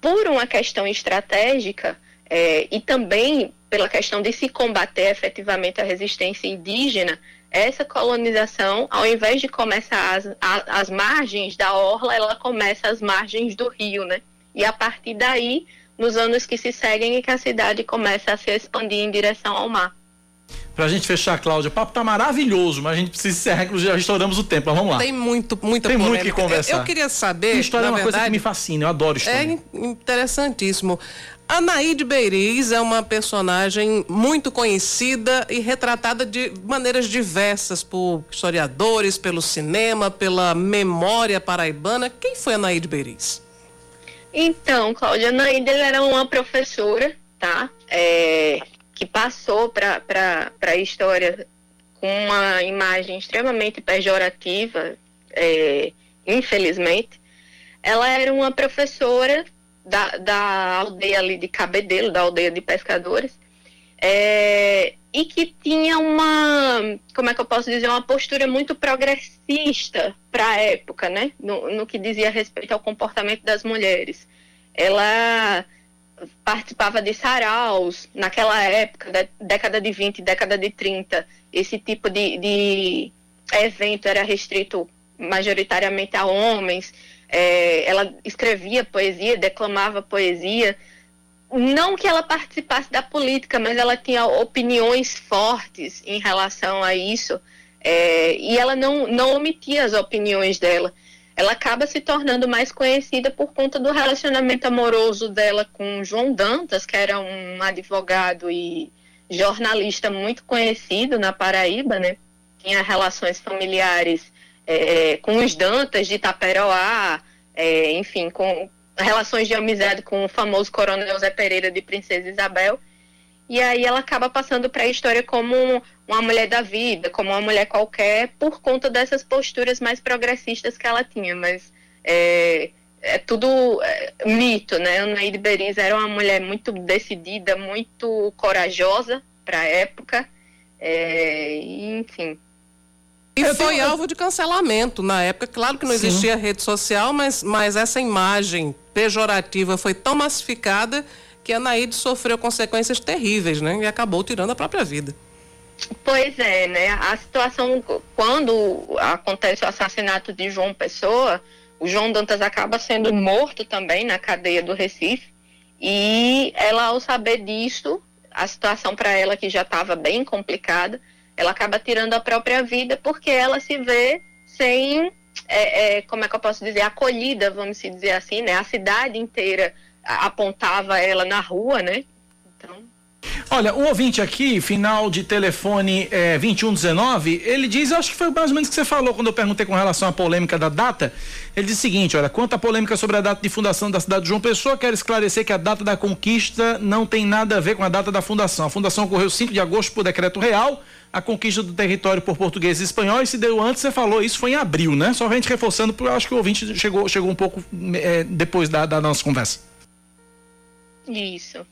por uma questão estratégica é, e também pela questão de se combater efetivamente a resistência indígena, essa colonização, ao invés de começar as, as margens da orla, ela começa às margens do rio, né? E a partir daí, nos anos que se seguem, é que a cidade começa a se expandir em direção ao mar. Pra gente fechar, Cláudia, o papo tá maravilhoso, mas a gente precisa encerrar, já estouramos o tempo, mas vamos lá. Tem muito, muita Tem polêmica. muito que conversar. Eu, queria saber. história é uma coisa que verdade, me fascina, eu adoro história. É in- interessantíssimo. A Naide Beiriz é uma personagem muito conhecida e retratada de maneiras diversas por historiadores, pelo cinema, pela memória paraibana. Quem foi a Naide Beiriz? Então, Cláudia, Naída ela era uma professora, tá? É, que passou para a história com uma imagem extremamente pejorativa, é, infelizmente. Ela era uma professora da, da aldeia ali de Cabedelo, da aldeia de pescadores, é, e que tinha uma, como é que eu posso dizer, uma postura muito progressista para a época, né? No, no que dizia respeito ao comportamento das mulheres. Ela participava de saraus naquela época, da década de 20, década de 30. Esse tipo de, de evento era restrito majoritariamente a homens. É, ela escrevia poesia, declamava poesia. Não que ela participasse da política, mas ela tinha opiniões fortes em relação a isso. É, e ela não, não omitia as opiniões dela. Ela acaba se tornando mais conhecida por conta do relacionamento amoroso dela com João Dantas, que era um advogado e jornalista muito conhecido na Paraíba, né? Tinha relações familiares é, com os Dantas de Itaperoá, é, enfim, com relações de amizade com o famoso coronel Zé Pereira de Princesa Isabel. E aí ela acaba passando para a história como uma mulher da vida, como uma mulher qualquer, por conta dessas posturas mais progressistas que ela tinha. Mas é, é tudo é, mito, né? Anaíde Beriz era uma mulher muito decidida, muito corajosa para a época. É, e, enfim. E Eu foi tenho- alvo de cancelamento na época. Claro que não Sim. existia rede social, mas, mas essa imagem pejorativa foi tão massificada que a Naide sofreu consequências terríveis, né? E acabou tirando a própria vida. Pois é, né? A situação, quando acontece o assassinato de João Pessoa, o João Dantas acaba sendo morto também na cadeia do Recife. E ela, ao saber disso, a situação para ela que já estava bem complicada, ela acaba tirando a própria vida porque ela se vê sem, é, é, como é que eu posso dizer, acolhida, vamos dizer assim, né? A cidade inteira apontava ela na rua, né? Olha, um ouvinte aqui, final de telefone é, 2119, ele diz, acho que foi mais ou menos o que você falou quando eu perguntei com relação à polêmica da data. Ele diz o seguinte: olha, quanto à polêmica sobre a data de fundação da cidade de João Pessoa, quero esclarecer que a data da conquista não tem nada a ver com a data da fundação. A fundação ocorreu 5 de agosto por decreto real, a conquista do território por portugueses e espanhóis se deu antes, você falou, isso foi em abril, né? Só a gente reforçando, porque eu acho que o ouvinte chegou, chegou um pouco é, depois da, da nossa conversa. isso.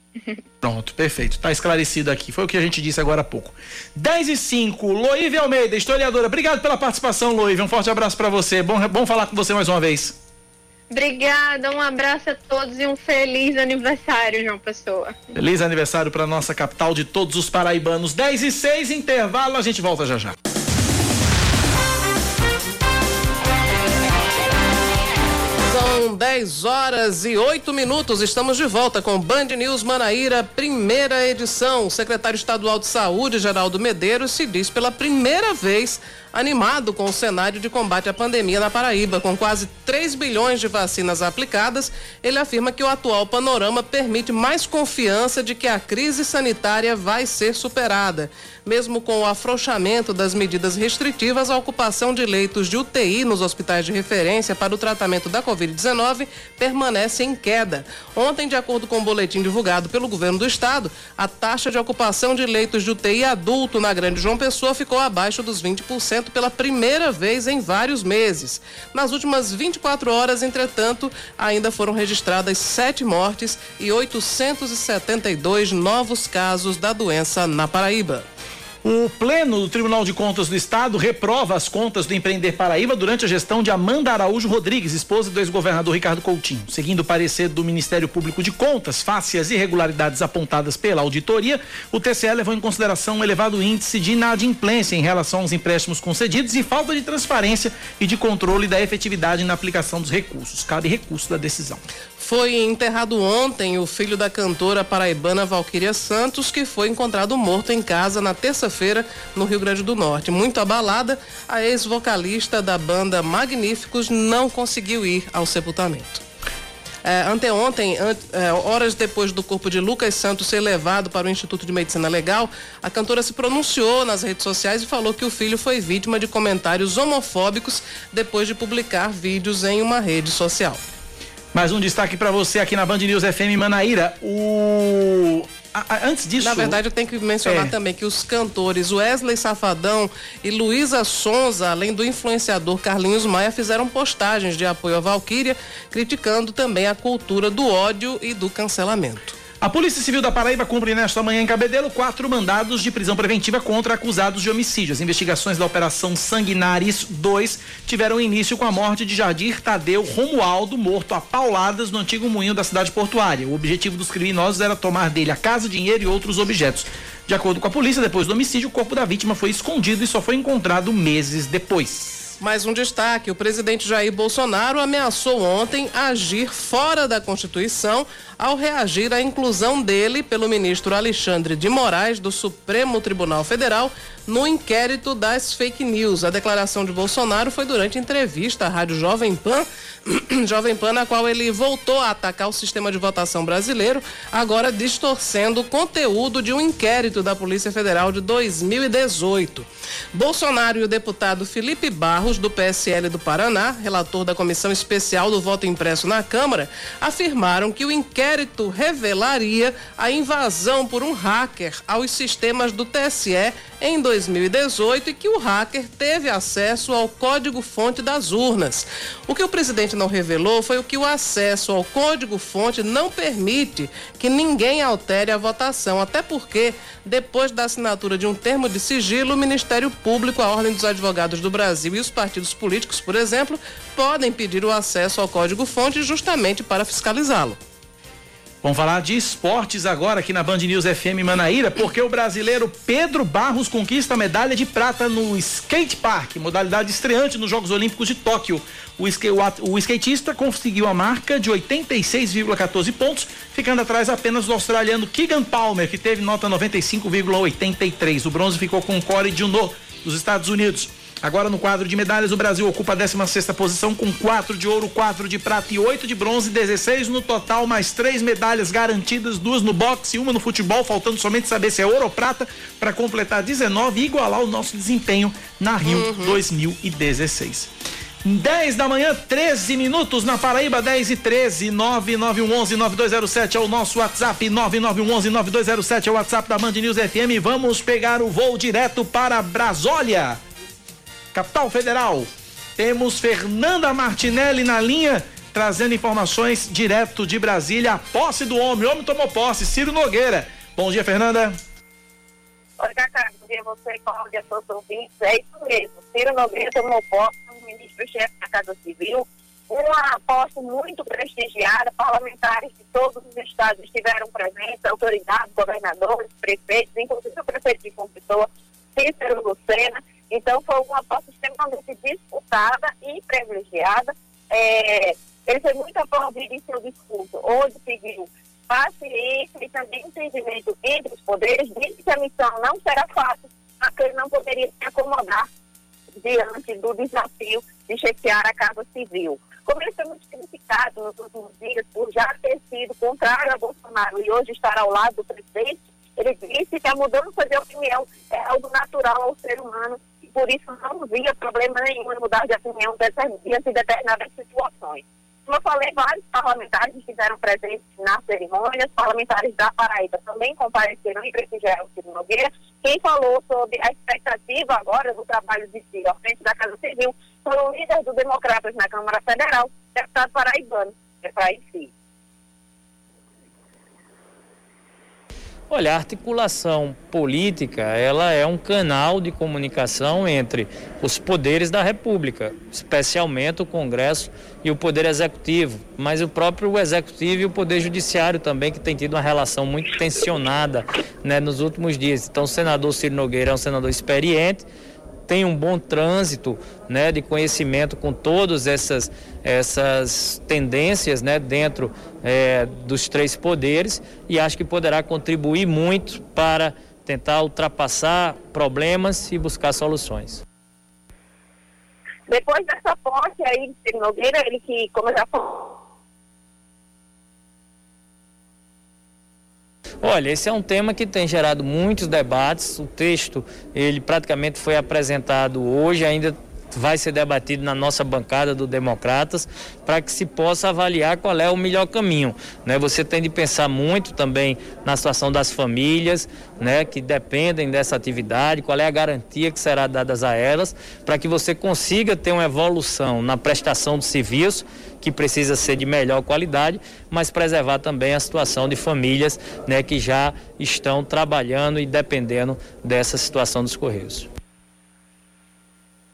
Pronto, perfeito. Tá esclarecido aqui. Foi o que a gente disse agora há pouco. 10 e 5, Loíve Almeida, historiadora. Obrigado pela participação, Loíve. Um forte abraço para você. Bom, bom falar com você mais uma vez. Obrigada, um abraço a todos e um feliz aniversário, João Pessoa. Feliz aniversário para nossa capital de todos os paraibanos. 10 e 6, intervalo, a gente volta já já. São 10 horas e 8 minutos. Estamos de volta com Band News Manaíra, primeira edição. O secretário estadual de Saúde, Geraldo Medeiros, se diz pela primeira vez animado com o cenário de combate à pandemia na Paraíba. Com quase 3 bilhões de vacinas aplicadas, ele afirma que o atual panorama permite mais confiança de que a crise sanitária vai ser superada. Mesmo com o afrouxamento das medidas restritivas, a ocupação de leitos de UTI nos hospitais de referência para o tratamento da Covid-19 permanece em queda. Ontem, de acordo com o boletim divulgado pelo governo do estado, a taxa de ocupação de leitos de UTI adulto na Grande João Pessoa ficou abaixo dos 20% pela primeira vez em vários meses. Nas últimas 24 horas, entretanto, ainda foram registradas sete mortes e 872 novos casos da doença na Paraíba. O Pleno do Tribunal de Contas do Estado reprova as contas do Empreender Paraíba durante a gestão de Amanda Araújo Rodrigues, esposa do ex-governador Ricardo Coutinho. Seguindo o parecer do Ministério Público de Contas, face às irregularidades apontadas pela auditoria, o TCE levou em consideração um elevado índice de inadimplência em relação aos empréstimos concedidos e falta de transparência e de controle da efetividade na aplicação dos recursos. Cabe recurso da decisão. Foi enterrado ontem o filho da cantora paraibana Valquíria Santos, que foi encontrado morto em casa na terça-feira no Rio Grande do Norte. Muito abalada, a ex-vocalista da banda Magníficos não conseguiu ir ao sepultamento. É, anteontem, ante, é, horas depois do corpo de Lucas Santos ser levado para o Instituto de Medicina Legal, a cantora se pronunciou nas redes sociais e falou que o filho foi vítima de comentários homofóbicos depois de publicar vídeos em uma rede social. Mais um destaque para você aqui na Band News FM Manaíra. O antes disso. Na verdade, eu tenho que mencionar é. também que os cantores Wesley Safadão e Luísa Sonza, além do influenciador Carlinhos Maia, fizeram postagens de apoio à Valquíria, criticando também a cultura do ódio e do cancelamento. A Polícia Civil da Paraíba cumpre nesta manhã em Cabedelo quatro mandados de prisão preventiva contra acusados de homicídio. As investigações da Operação Sanguinares 2 tiveram início com a morte de Jardir Tadeu Romualdo, morto a pauladas no antigo moinho da cidade portuária. O objetivo dos criminosos era tomar dele a casa, dinheiro e outros objetos. De acordo com a polícia, depois do homicídio, o corpo da vítima foi escondido e só foi encontrado meses depois. Mais um destaque: o presidente Jair Bolsonaro ameaçou ontem agir fora da Constituição ao reagir à inclusão dele pelo ministro Alexandre de Moraes do Supremo Tribunal Federal no inquérito das fake news. A declaração de Bolsonaro foi durante entrevista à Rádio Jovem Pan, Jovem Pan, na qual ele voltou a atacar o sistema de votação brasileiro, agora distorcendo o conteúdo de um inquérito da Polícia Federal de 2018. Bolsonaro e o deputado Felipe Barros, do PSL do Paraná, relator da Comissão Especial do Voto Impresso na Câmara, afirmaram que o inquérito revelaria a invasão por um hacker aos sistemas do TSE em 2018 e que o hacker teve acesso ao código-fonte das urnas. O que o presidente não revelou foi o que o acesso ao código-fonte não permite que ninguém altere a votação, até porque, depois da assinatura de um termo de sigilo, o Ministério Público, a Ordem dos Advogados do Brasil e os partidos políticos, por exemplo, podem pedir o acesso ao código-fonte justamente para fiscalizá-lo. Vamos falar de esportes agora aqui na Band News FM Manaíra, porque o brasileiro Pedro Barros conquista a medalha de prata no skate park, modalidade estreante nos Jogos Olímpicos de Tóquio. O, o, o skatista conseguiu a marca de 86,14 pontos, ficando atrás apenas do australiano Keegan Palmer, que teve nota 95,83. O bronze ficou com Corey Junot, dos Estados Unidos. Agora no quadro de medalhas, o Brasil ocupa a 16 posição com 4 de ouro, 4 de prata e 8 de bronze, 16 no total, mais três medalhas garantidas, duas no boxe e uma no futebol, faltando somente saber se é ouro ou prata para completar 19 e igualar o nosso desempenho na Rio uhum. 2016. 10 da manhã, 13 minutos na Paraíba, 10 e 13, 9911 9207 é o nosso WhatsApp, 9911 9207 é o WhatsApp da Band News FM. Vamos pegar o voo direto para Brasólia capital federal. Temos Fernanda Martinelli na linha, trazendo informações direto de Brasília. A posse do homem, o homem tomou posse, Ciro Nogueira. Bom dia, Fernanda. Oi, Cacá, bom dia você, Cláudia, todos ouvintes. É isso mesmo, Ciro Nogueira tomou posse como ministro-chefe da Casa Civil. Uma posse muito prestigiada, parlamentares de todos os estados estiveram presentes, autoridades, governadores, prefeitos, inclusive o prefeito de Competô, Cícero Lucena. Então, foi uma posse extremamente disputada e privilegiada. É, ele foi muito aplaudido em seu discurso, onde pediu paciência e também entendimento entre os poderes, disse que a missão não será fácil, mas que ele não poderia se acomodar diante do desafio de chefiar a Casa Civil. Como ele foi muito criticado nos últimos dias por já ter sido contrário a Bolsonaro e hoje estar ao lado do presidente, ele disse que a mudança de opinião é algo natural ao ser humano por isso não via problema nenhum em mudar de opinião diante de determinadas situações. Como eu falei, vários parlamentares estiveram presentes na cerimônia, os parlamentares da Paraíba também compareceram e prestigiaram o Ciro Nogueira. Quem falou sobre a expectativa agora do trabalho de Ciro à frente da Casa Civil foi o líder dos democratas na Câmara Federal, deputado paraibano, Efraim Filho. Olha, a articulação política, ela é um canal de comunicação entre os poderes da República, especialmente o Congresso e o Poder Executivo, mas o próprio Executivo e o Poder Judiciário também, que tem tido uma relação muito tensionada né, nos últimos dias. Então, o senador Ciro Nogueira é um senador experiente, tem um bom trânsito né, de conhecimento com todas essas, essas tendências né, dentro é, dos três poderes e acho que poderá contribuir muito para tentar ultrapassar problemas e buscar soluções. Depois dessa posse aí de Nogueira, ele que, como eu já falei, Olha, esse é um tema que tem gerado muitos debates. O texto, ele praticamente foi apresentado hoje, ainda vai ser debatido na nossa bancada do Democratas para que se possa avaliar qual é o melhor caminho. Né? Você tem de pensar muito também na situação das famílias né, que dependem dessa atividade, qual é a garantia que será dada a elas, para que você consiga ter uma evolução na prestação do serviço, que precisa ser de melhor qualidade, mas preservar também a situação de famílias né, que já estão trabalhando e dependendo dessa situação dos Correios.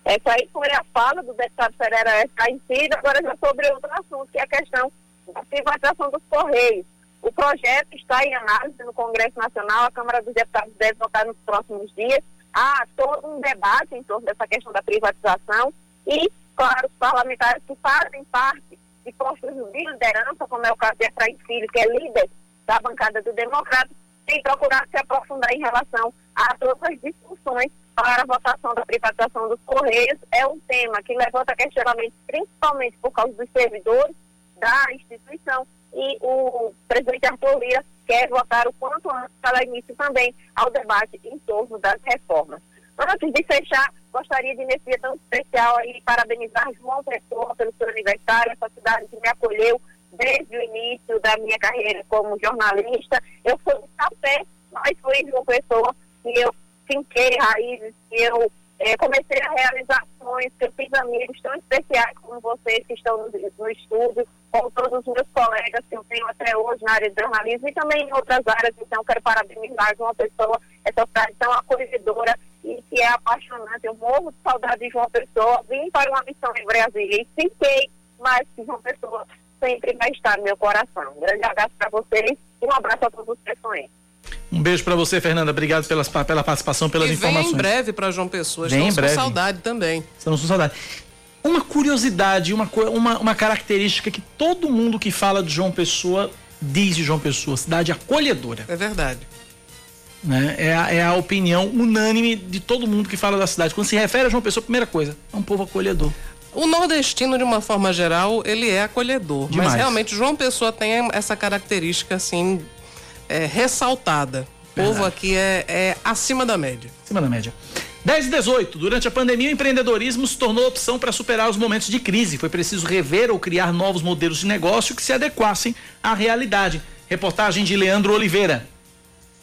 Essa aí foi a fala do deputado Ferreira Caicida, agora já sobre outro assunto, que é a questão da privatização dos Correios. O projeto está em análise no Congresso Nacional, a Câmara dos Deputados deve votar nos próximos dias. Há todo um debate em torno dessa questão da privatização e, claro, os parlamentares que fazem parte de postos de liderança, como é o caso de Efraim Filho, que é líder da bancada do Democrata, têm procurado se aprofundar em relação a todas as discussões para a votação da privatização dos Correios. É um tema que levanta questionamentos principalmente por causa dos servidores da instituição e o presidente Arthur Lira quer votar o quanto antes para início também ao debate em torno das reformas. Antes de fechar, gostaria de, nesse dia tão especial, aí, parabenizar João Pessoa pelo seu aniversário, essa cidade que me acolheu desde o início da minha carreira como jornalista. Eu sou de Café, mas foi João Pessoa que eu finquei raízes, que eu é, comecei a realizar ações, que eu fiz amigos tão especiais como vocês que estão no, no estúdio, como todos os meus colegas que eu tenho até hoje na área de jornalismo e também em outras áreas. Então, quero parabenizar uma pessoa, essa cidade tão acolhedora e que é apaixonante. Eu morro de saudade de João Pessoa. Vim para uma missão em Brasília e fiquei, mas João Pessoa sempre vai estar no meu coração. Um grande abraço para vocês e um abraço a todos os pessoas. Um beijo para você, Fernanda. Obrigado pelas, pela participação, pelas e informações. Vem em breve para João Pessoa. Vem em breve. com saudade também. Estamos com saudade. Uma curiosidade, uma, uma, uma característica que todo mundo que fala de João Pessoa diz de João Pessoa, cidade acolhedora. É verdade. Né? É, a, é a opinião unânime de todo mundo que fala da cidade. Quando se refere a João Pessoa, primeira coisa, é um povo acolhedor. O nordestino, de uma forma geral, ele é acolhedor. Demais. Mas realmente João Pessoa tem essa característica, assim, é, ressaltada. O povo Verdade. aqui é, é acima da média. Acima da média. 10 e 18. Durante a pandemia, o empreendedorismo se tornou opção para superar os momentos de crise. Foi preciso rever ou criar novos modelos de negócio que se adequassem à realidade. Reportagem de Leandro Oliveira.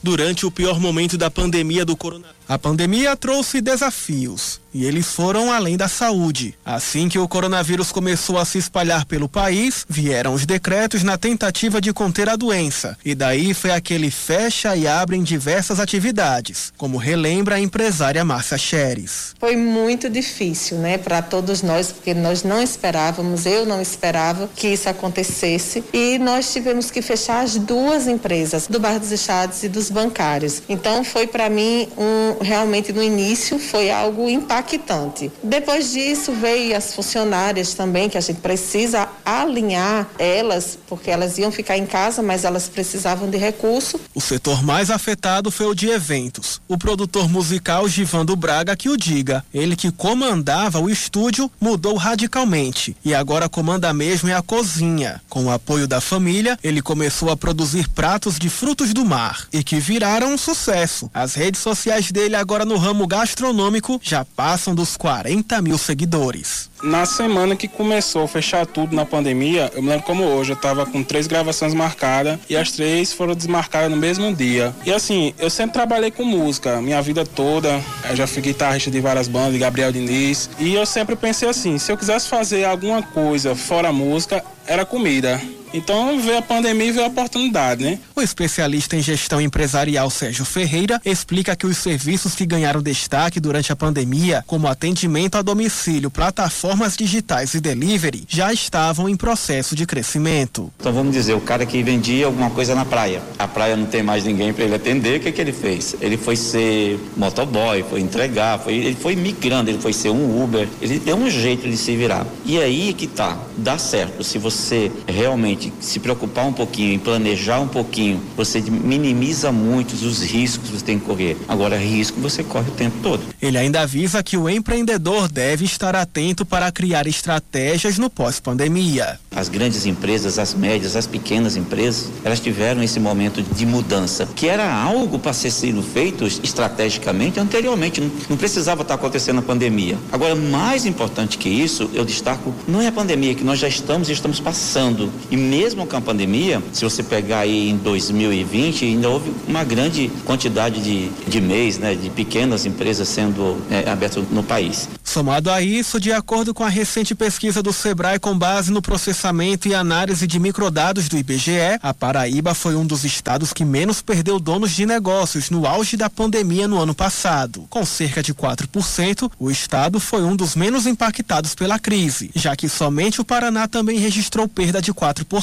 Durante o pior momento da pandemia do coronavírus. A pandemia trouxe desafios e eles foram além da saúde. Assim que o coronavírus começou a se espalhar pelo país, vieram os decretos na tentativa de conter a doença. E daí foi aquele fecha e abre em diversas atividades, como relembra a empresária Márcia Xeres. Foi muito difícil, né, para todos nós, porque nós não esperávamos, eu não esperava que isso acontecesse e nós tivemos que fechar as duas empresas, do Bar dos Estados e dos bancários. Então foi para mim um realmente no início foi algo impactante. Depois disso veio as funcionárias também que a gente precisa alinhar elas, porque elas iam ficar em casa, mas elas precisavam de recurso. O setor mais afetado foi o de eventos. O produtor musical Givando Braga que o diga. Ele que comandava o estúdio mudou radicalmente e agora comanda mesmo é a cozinha. Com o apoio da família, ele começou a produzir pratos de frutos do mar e que viraram um sucesso. As redes sociais dele agora no ramo gastronômico já passam dos 40 mil seguidores. Na semana que começou a fechar tudo na pandemia, eu me lembro como hoje, eu tava com três gravações marcadas e as três foram desmarcadas no mesmo dia. E assim, eu sempre trabalhei com música, minha vida toda. Eu já fui guitarrista de várias bandas, de Gabriel Diniz. E eu sempre pensei assim, se eu quisesse fazer alguma coisa fora música, era comida. Então veio a pandemia e veio a oportunidade, né? O especialista em gestão empresarial Sérgio Ferreira explica que os serviços que ganharam destaque durante a pandemia, como atendimento a domicílio, plataformas digitais e delivery, já estavam em processo de crescimento. Então vamos dizer, o cara que vendia alguma coisa na praia, a praia não tem mais ninguém para ele atender, o que, que ele fez? Ele foi ser motoboy, foi entregar, foi, ele foi migrando, ele foi ser um Uber, ele deu um jeito de se virar. E aí que tá, dá certo. Se você realmente se preocupar um pouquinho e planejar um pouquinho, você minimiza muito os riscos que você tem que correr. Agora, risco você corre o tempo todo. Ele ainda avisa que o empreendedor deve estar atento para criar estratégias no pós-pandemia. As grandes empresas, as médias, as pequenas empresas, elas tiveram esse momento de mudança, que era algo para ser sido feito estrategicamente anteriormente, não, não precisava estar acontecendo a pandemia. Agora, mais importante que isso, eu destaco, não é a pandemia que nós já estamos e estamos passando. E mesmo com a pandemia, se você pegar aí em 2020, ainda houve uma grande quantidade de, de mês, né, de pequenas empresas sendo é, abertas no país. Somado a isso, de acordo com a recente pesquisa do Sebrae com base no processamento e análise de microdados do IBGE, a Paraíba foi um dos estados que menos perdeu donos de negócios no auge da pandemia no ano passado. Com cerca de 4%, o estado foi um dos menos impactados pela crise, já que somente o Paraná também registrou perda de 4%,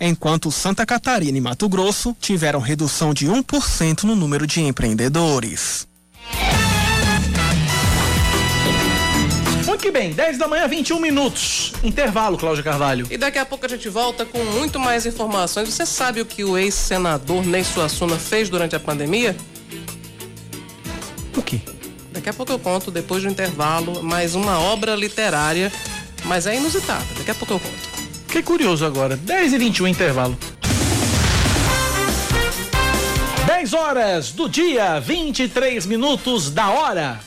enquanto Santa Catarina e Mato Grosso tiveram redução de 1% no número de empreendedores. Muito que bem, 10 da manhã, 21 minutos. Intervalo, Cláudia Carvalho. E daqui a pouco a gente volta com muito mais informações. Você sabe o que o ex-senador Ney Suassuna fez durante a pandemia? O quê? Daqui a pouco eu conto, depois do intervalo, mais uma obra literária, mas é inusitada. Daqui a pouco eu conto. Fiquei curioso agora. 10 e 21 intervalo. 10 horas do dia, 23 minutos da hora.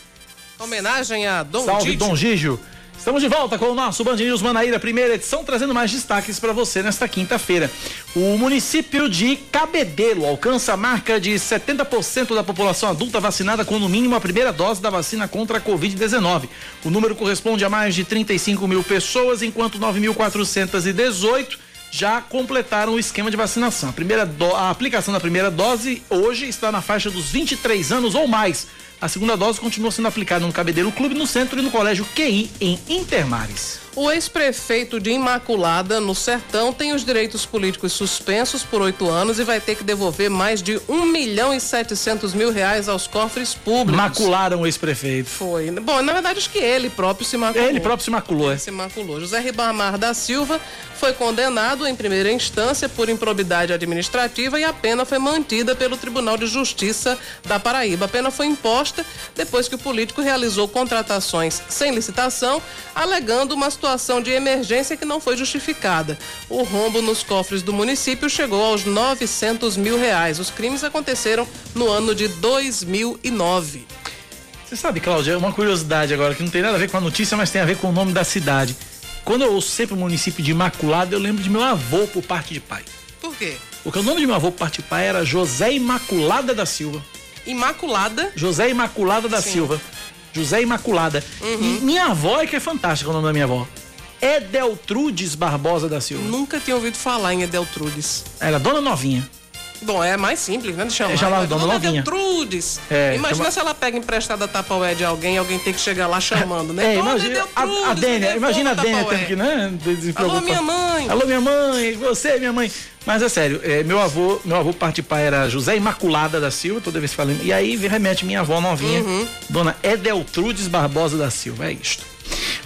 Homenagem a Dom Salve Gígio. Dom Gígio. Estamos de volta com o nosso Band News Manaíra, primeira edição, trazendo mais destaques para você nesta quinta-feira. O município de Cabedelo alcança a marca de 70% da população adulta vacinada com no mínimo a primeira dose da vacina contra a Covid-19. O número corresponde a mais de 35 mil pessoas, enquanto 9.418 já completaram o esquema de vacinação. A, primeira do... a aplicação da primeira dose hoje está na faixa dos 23 anos ou mais. A segunda dose continua sendo aplicada no Cabedelo Clube, no centro e no Colégio QI, em Intermares. O ex-prefeito de Imaculada, no Sertão, tem os direitos políticos suspensos por oito anos e vai ter que devolver mais de um milhão e setecentos mil reais aos cofres públicos. Macularam o ex-prefeito. Foi. Bom, na verdade, acho que ele próprio se maculou. Ele próprio se maculou, é. Se maculou. José Ribamar da Silva foi condenado em primeira instância por improbidade administrativa e a pena foi mantida pelo Tribunal de Justiça da Paraíba. A pena foi imposta depois que o político realizou contratações sem licitação, alegando uma situação de emergência que não foi justificada. O rombo nos cofres do município chegou aos 900 mil reais. Os crimes aconteceram no ano de 2009. Você sabe, Cláudia, uma curiosidade agora que não tem nada a ver com a notícia, mas tem a ver com o nome da cidade. Quando eu ouço sempre o município de Imaculada, eu lembro de meu avô por parte de pai. Por quê? Porque o nome de meu avô por parte de pai era José Imaculada da Silva. Imaculada? José Imaculada da Sim. Silva. José Imaculada. Uhum. E minha avó é que é fantástica o nome da minha avó. Edeltrudes Barbosa da Silva. Nunca tinha ouvido falar em Edeltrudes. Era Dona Novinha. Bom, é mais simples, né? De chamar. É, chamava Mas Dona Novinha. Edeltrudes. É, Imagina chama- se ela pega emprestada Tapaué de alguém e alguém tem que chegar lá chamando, né? É, imagina, a, a Dênia, imagina a Dênia tendo que, né? Alô, minha mãe. Alô, minha mãe, você, minha mãe. Mas é sério, é, meu avô, meu avô parte de pai era José Imaculada da Silva, toda vez que falando. E aí remete minha avó novinha, Uhum. dona Edeltrudes Barbosa da Silva. É isto.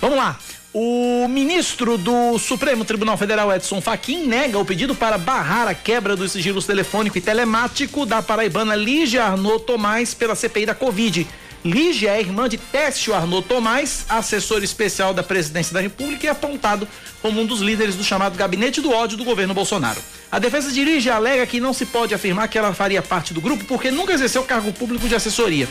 Vamos lá. O ministro do Supremo Tribunal Federal, Edson Fachin, nega o pedido para barrar a quebra dos sigilos telefônico e telemático da paraibana Lígia Arnaud Tomás pela CPI da Covid. Lígia é irmã de Técio Arnaud Tomás, assessor especial da presidência da República e apontado como um dos líderes do chamado Gabinete do Ódio do governo Bolsonaro. A defesa de Lígia alega que não se pode afirmar que ela faria parte do grupo porque nunca exerceu cargo público de assessoria.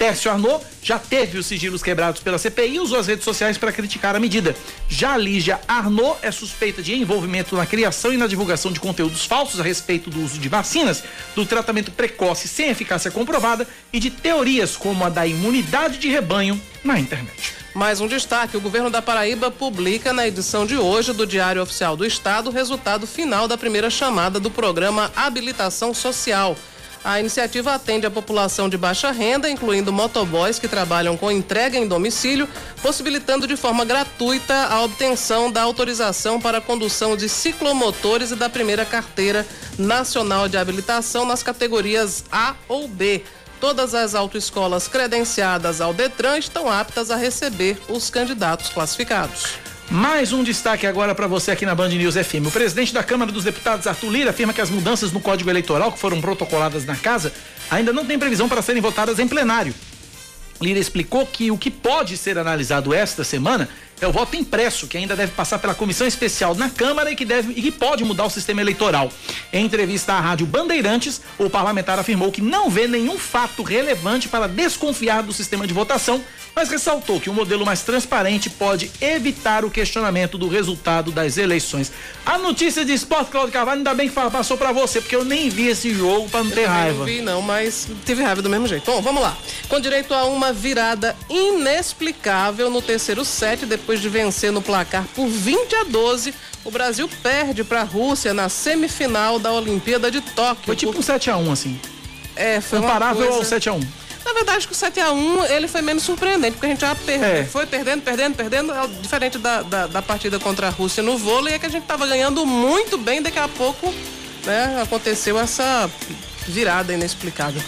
Tércio Arnaud já teve os sigilos quebrados pela CPI e usou as redes sociais para criticar a medida. Já Lígia Arnaud é suspeita de envolvimento na criação e na divulgação de conteúdos falsos a respeito do uso de vacinas, do tratamento precoce sem eficácia comprovada e de teorias como a da imunidade de rebanho na internet. Mais um destaque: o governo da Paraíba publica na edição de hoje do Diário Oficial do Estado o resultado final da primeira chamada do programa Habilitação Social. A iniciativa atende a população de baixa renda, incluindo motoboys que trabalham com entrega em domicílio, possibilitando de forma gratuita a obtenção da autorização para a condução de ciclomotores e da primeira carteira nacional de habilitação nas categorias A ou B. Todas as autoescolas credenciadas ao Detran estão aptas a receber os candidatos classificados. Mais um destaque agora para você aqui na Band News FM. O presidente da Câmara dos Deputados, Arthur Lira, afirma que as mudanças no Código Eleitoral que foram protocoladas na casa ainda não têm previsão para serem votadas em plenário. Lira explicou que o que pode ser analisado esta semana é o voto impresso, que ainda deve passar pela comissão especial na Câmara e que, deve, e que pode mudar o sistema eleitoral. Em entrevista à Rádio Bandeirantes, o parlamentar afirmou que não vê nenhum fato relevante para desconfiar do sistema de votação, mas ressaltou que um modelo mais transparente pode evitar o questionamento do resultado das eleições. A notícia de esporte, Claudio Carvalho, ainda bem que passou para você, porque eu nem vi esse jogo para não ter raiva. Não vi, não, mas tive raiva do mesmo jeito. Bom, vamos lá. Com direito a uma virada inexplicável no terceiro set, depois de vencer no placar por 20 a 12, o Brasil perde para a Rússia na semifinal da Olimpíada de Tóquio. Foi tipo um 7 a 1 assim. É, foi Comparável coisa... ao 7 a 1 na verdade, que o 7x1 ele foi menos surpreendente, porque a gente já perde, é. foi perdendo, perdendo, perdendo. Diferente da, da, da, partida contra a Rússia no vôlei, é que a gente estava ganhando muito bem, daqui a pouco né, aconteceu essa virada inexplicável.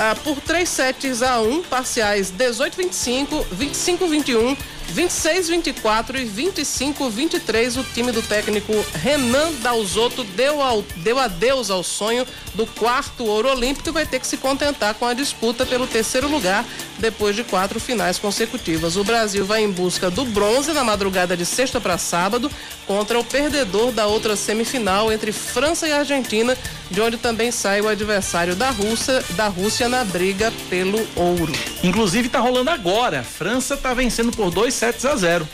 Ah, por 3 sets a 1, parciais 18-25, 25-21. 26-24 e 25-23, o time do técnico Renan Dalzotto deu, ao, deu adeus ao sonho do quarto ouro olímpico e vai ter que se contentar com a disputa pelo terceiro lugar depois de quatro finais consecutivas. O Brasil vai em busca do bronze na madrugada de sexta para sábado contra o perdedor da outra semifinal entre França e Argentina, de onde também sai o adversário da Rússia, da Rússia na briga pelo ouro. Inclusive está rolando agora. França está vencendo por dois sets a zero.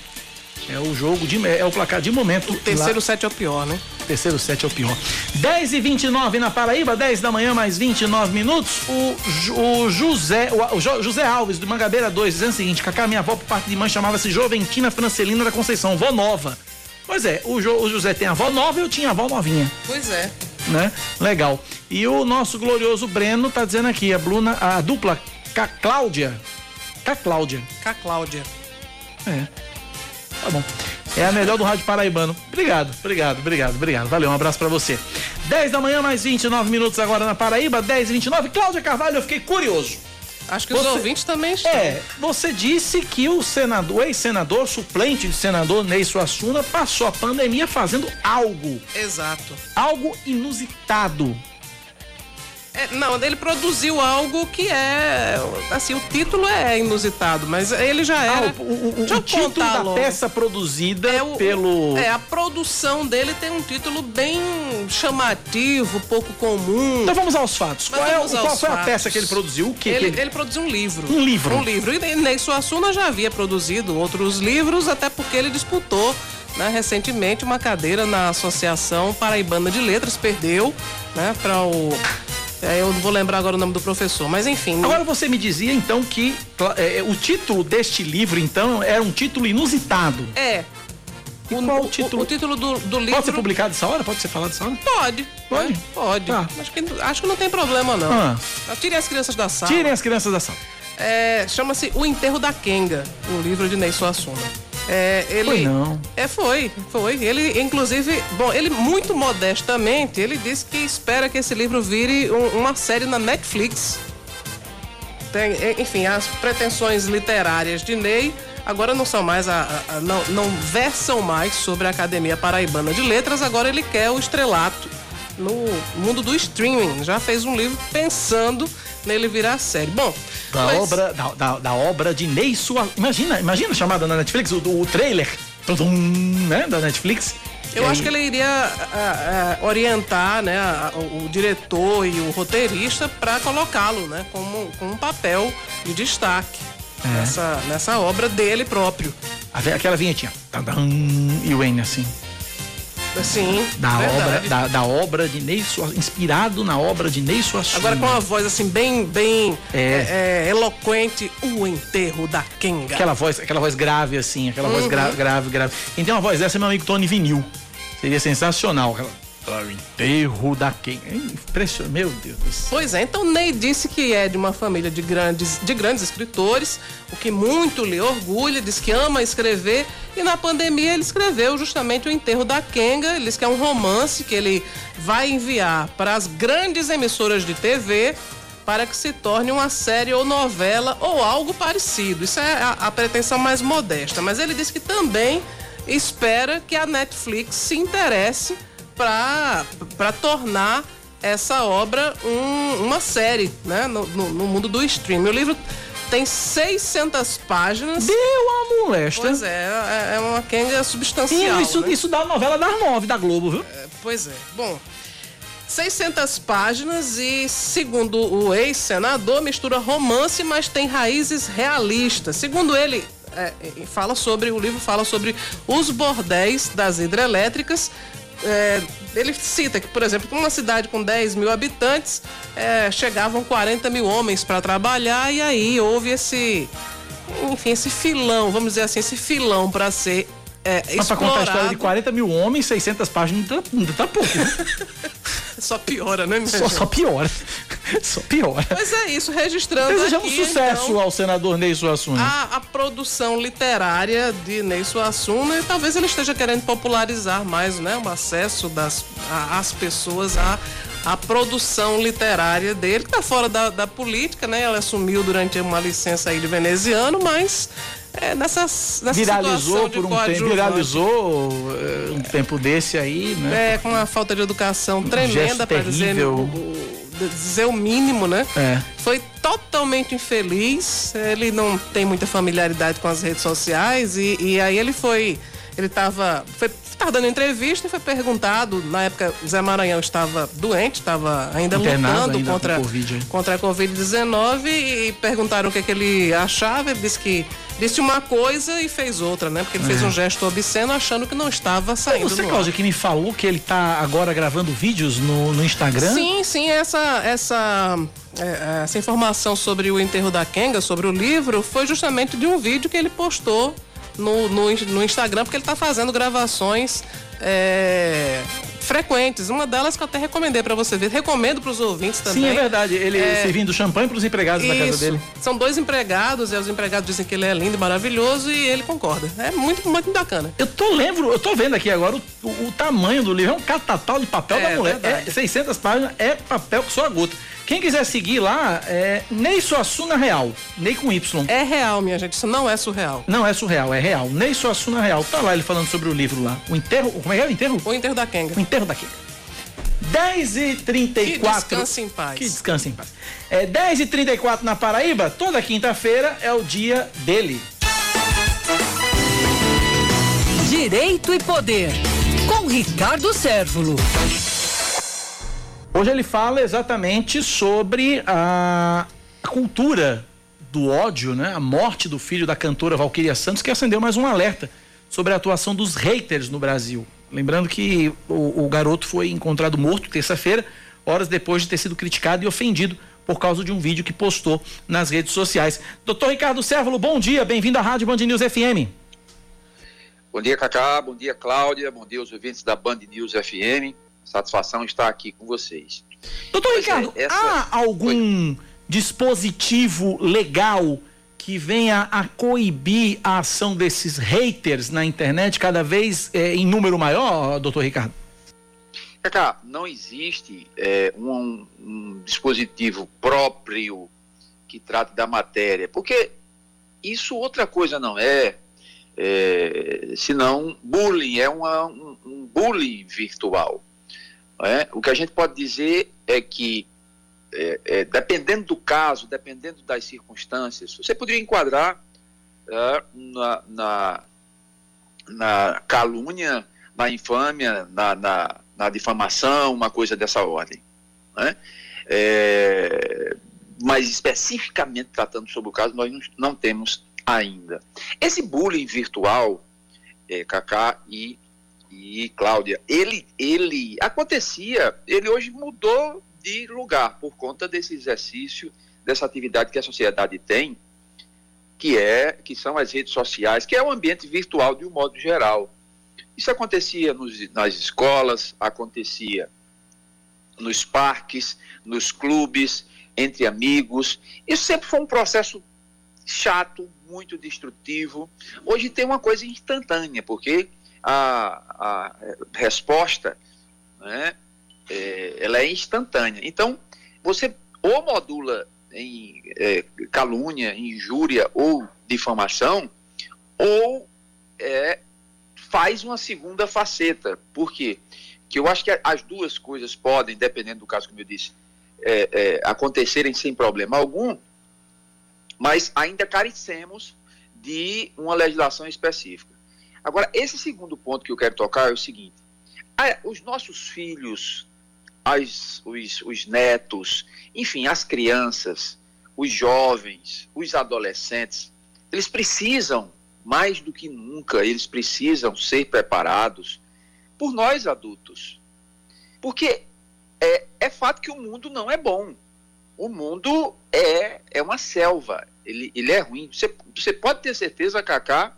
É o jogo de é o placar de momento. O terceiro lá. set é o pior, né? Terceiro set é o pior. 10 e 29 na Paraíba, 10 da manhã, mais 29 minutos. O, o José o, o José Alves, do Mangabeira 2, dizendo o seguinte: Cacá, minha avó por parte de mãe chamava-se Joventina Francelina da Conceição, vó nova. Pois é, o, jo, o José tem a avó nova e eu tinha a avó novinha. Pois é. Né? Legal. E o nosso glorioso Breno tá dizendo aqui, a Bruna, a dupla K Cláudia. K Cláudia. K Cláudia. É. Tá bom. É a melhor do Rádio Paraibano. Obrigado, obrigado, obrigado, obrigado. Valeu, um abraço para você. 10 da manhã, mais 29 minutos agora na Paraíba, 10 e 29. Cláudia Carvalho, eu fiquei curioso. Acho que você, os ouvintes também estão. É, você disse que o senador, ex-senador, suplente de senador Ney Suassuna, passou a pandemia fazendo algo. Exato. Algo inusitado. É, não, ele produziu algo que é. Assim, o título é inusitado, mas ele já era. Ah, o, o, o título da logo. peça produzida é o, pelo. É, a produção dele tem um título bem chamativo, pouco comum. Então vamos aos fatos. Mas qual, é, qual foi fatos. a peça que ele produziu? O que ele, que ele... ele produziu um livro. Um livro. Um livro. E Ney Suassuna já havia produzido outros livros, até porque ele disputou né, recentemente uma cadeira na Associação Paraibana de Letras, perdeu né, para o é, eu não vou lembrar agora o nome do professor, mas enfim. Agora você me dizia então que é, o título deste livro, então, era um título inusitado. É. O, qual o título? O, o título do, do, livro. Pode ser publicado essa hora? Pode ser falado essa hora? Pode. Pode? É, pode. Tá. Acho, que, acho que não tem problema, não. Ah. Tirem as crianças da sala. Tirem as crianças da sala. É, Chama-se O Enterro da Kenga, o livro de Ney Suassuna. É, ele, foi não. É, foi, foi. Ele, inclusive, bom, ele muito modestamente, ele disse que espera que esse livro vire um, uma série na Netflix. Tem, enfim, as pretensões literárias de Ney agora não são mais a, a, a, não, não versam mais sobre a Academia Paraibana de Letras, agora ele quer o estrelato no mundo do streaming. Já fez um livro pensando nele virar série. Bom, da mas... obra da, da, da, obra de Ney Sua. Imagina, imagina chamada na Netflix o, o trailer, né, da Netflix. Eu acho que ele iria a, a, orientar né, a, o, diretor e o roteirista para colocá-lo né, como, como um papel de destaque é. nessa, nessa obra dele próprio. Aquela vinhetinha. E o N assim. Sim. Da verdade. obra, da, da obra de Ney Suassuna, inspirado na obra de Ney Suassuna. Agora com uma voz assim bem, bem É. é, eloquente, o enterro da Kenga. Aquela voz, aquela voz grave assim, aquela voz Uhum. gra- grave, grave. Quem tem uma voz dessa é meu amigo Tony Vinil. Seria sensacional. Aquela, "Ah, o enterro da quem? É impressionante. Meu Deus do céu. Pois é, então Ney disse que é de uma família de grandes, de grandes escritores, o que muito lhe orgulha, diz que ama escrever, e na pandemia ele escreveu justamente o enterro da Kenga, ele diz que é um romance que ele vai enviar para as grandes emissoras de TV para que se torne uma série ou novela ou algo parecido. Isso é a, a pretensão mais modesta, mas ele disse que também espera que a Netflix se interesse para tornar essa obra um- uma série, né? No, no- no mundo do streaming. O livro tem 600 páginas. Deu uma molesta. Pois é, é, é uma Kenga substancial. Isso, né? isso dá a novela das nove da Globo, viu? Pois é. Bom, 600 páginas e, segundo o ex-senador, mistura romance, mas tem raízes realistas. Segundo ele, é, é, fala sobre o livro fala sobre os bordéis das hidrelétricas. É, ele cita que, por exemplo, uma cidade com 10 mil habitantes é, chegavam 40 mil homens para trabalhar e aí houve esse, enfim, esse filão, vamos dizer assim, esse filão para ser é, Mas pra contar a história de explorado. 40 mil homens, 600 páginas, ainda tá, ainda tá pouco. viu? Só piora, né, só, só piora. Só piora. Mas é isso, registrando Desejamos aqui, sucesso então, ao senador Ney Suassuna. a, a produção literária de Ney Suassuna e talvez ele esteja querendo popularizar mais né, o acesso das a- às pessoas à, à produção literária dele, que está fora da, da política, né? Ela assumiu durante uma licença aí de veneziano, mas é, nessas, nessa Viralizou por um tempo, viralizou eh, um tempo desse aí, né? É, com uma falta de educação tremenda, gesto para dizer, dizer o mínimo, né? É. Foi totalmente infeliz. Ele não tem muita familiaridade com as redes sociais e, e aí ele foi. Ele estava. Foi tava dando entrevista e foi perguntado. Na época, Zé Maranhão estava doente, estava ainda Internado lutando ainda contra, Covid, contra a Covid-19 e perguntaram o que, é que ele achava. Ele disse que disse uma coisa e fez outra, né? Porque ele fez É. um gesto obsceno achando que não estava saindo. você. Cláudia, que me falou que ele tá agora gravando vídeos no, no Instagram? Sim, sim, essa, essa, é, essa informação sobre o enterro da Kenga, sobre o livro, foi justamente de um vídeo que ele postou no, no, no Instagram, porque ele está fazendo gravações é, frequentes. Uma delas que eu até recomendei para você ver. Recomendo para os ouvintes também. Sim, é verdade. Ele É, servindo champanhe para os empregados da casa isso. dele. São dois empregados, e os empregados dizem que ele é lindo e maravilhoso e ele concorda. É muito, muito bacana. Eu tô lembro, eu tô vendo aqui agora o, o- o tamanho do livro. É um catatal de papel É, da mulher. verdade. É 600 páginas, é papel que só a gota. Quem quiser seguir lá, é Ney Suassuna Real. Ney com Y. É real, minha gente, isso não é surreal. Não é surreal, é real. Ney Suassuna Real. Tá lá ele falando sobre o livro lá. O enterro. Como é que é o enterro? O enterro da Kenga. O enterro da Kenga. 10 e 34 Que descanse em paz. Que descanse em paz. É 10 e 34 na Paraíba, toda quinta-feira é o dia dele. Direito e Poder, com Ricardo Sérvulo. Hoje ele fala exatamente sobre a cultura do ódio, né? A morte do filho da cantora Valquíria Santos, que acendeu mais um alerta sobre a atuação dos haters no Brasil. Lembrando que o, o garoto foi encontrado morto terça-feira, horas depois de ter sido criticado e ofendido por causa de um vídeo que postou nas redes sociais. Doutor Ricardo Sérvulo, bom dia, bem-vindo à Rádio Band News FM. Bom dia, Cacá. Bom dia, Cláudia. Bom dia aos ouvintes da Band News FM. Satisfação estar aqui com vocês. Doutor Pois é, Ricardo, essa- há algum dispositivo legal que venha a coibir a ação desses haters na internet cada vez eh, em número maior, doutor Ricardo? Cacá, não existe é, um, um dispositivo próprio que trate da matéria, porque isso outra coisa não é, é senão bullying, é uma- um, um bullying virtual. É? O que a gente pode dizer é que, é, é, dependendo do caso, dependendo das circunstâncias, você poderia enquadrar é, na, na, na calúnia, na infâmia, na, na, na difamação, uma coisa dessa ordem. né? É, mas especificamente tratando sobre o caso, nós não, não temos ainda. Esse bullying virtual, é, Cacá e, e Cláudia, ele, ele acontecia, ele hoje mudou de lugar por conta desse exercício, dessa atividade que a sociedade tem, que é que são as redes sociais, que é o ambiente virtual de um modo geral. Isso acontecia nos, nas escolas, acontecia nos parques, nos clubes, entre amigos. Isso sempre foi um processo chato, muito destrutivo. Hoje tem uma coisa instantânea, porque a, a resposta né, é, ela é instantânea. Então, você ou modula em é, calúnia, injúria ou difamação, ou é, faz uma segunda faceta. Por quê? Que eu acho que as duas coisas podem, dependendo do caso, como eu disse, é, é, acontecerem sem problema algum, mas ainda carecemos de uma legislação específica. Agora, esse segundo ponto que eu quero tocar é o seguinte: os nossos filhos, as, os, os netos, enfim, as crianças, os jovens, os adolescentes, eles precisam, mais do que nunca, eles precisam ser preparados por nós adultos. Porque é, é fato que o mundo não é bom. O mundo é, é uma selva, ele, ele é ruim. Você, você pode ter certeza, Cacá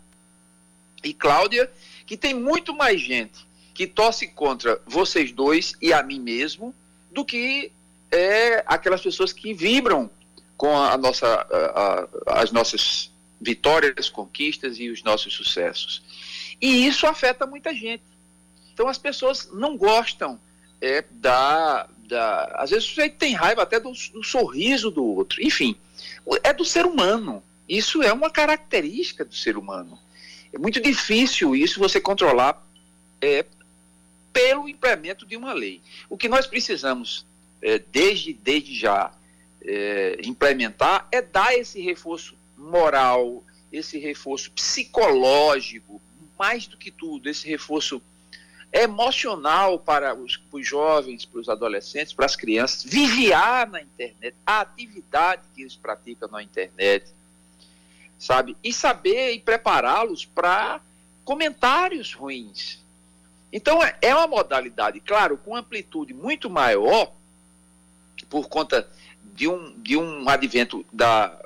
e Cláudia, que tem muito mais gente que torce contra vocês dois e a mim mesmo do que é, aquelas pessoas que vibram com a nossa, a, a, as nossas vitórias, conquistas e os nossos sucessos. E isso afeta muita gente. Então as pessoas não gostam é, da, da. Às vezes você tem raiva até do, do sorriso do outro. Enfim, é do ser humano. Isso é uma característica do ser humano. É muito difícil isso você controlar é, pelo implemento de uma lei. O que nós precisamos, é, desde, desde já, é, implementar é dar esse reforço moral, esse reforço psicológico, mais do que tudo, esse reforço emocional para os, para os jovens, para os adolescentes, para as crianças, vigiar na internet, a atividade que eles praticam na internet, sabe? E saber e prepará-los para comentários ruins. Então, é, é uma modalidade, claro, com amplitude muito maior, por conta de um, de um advento da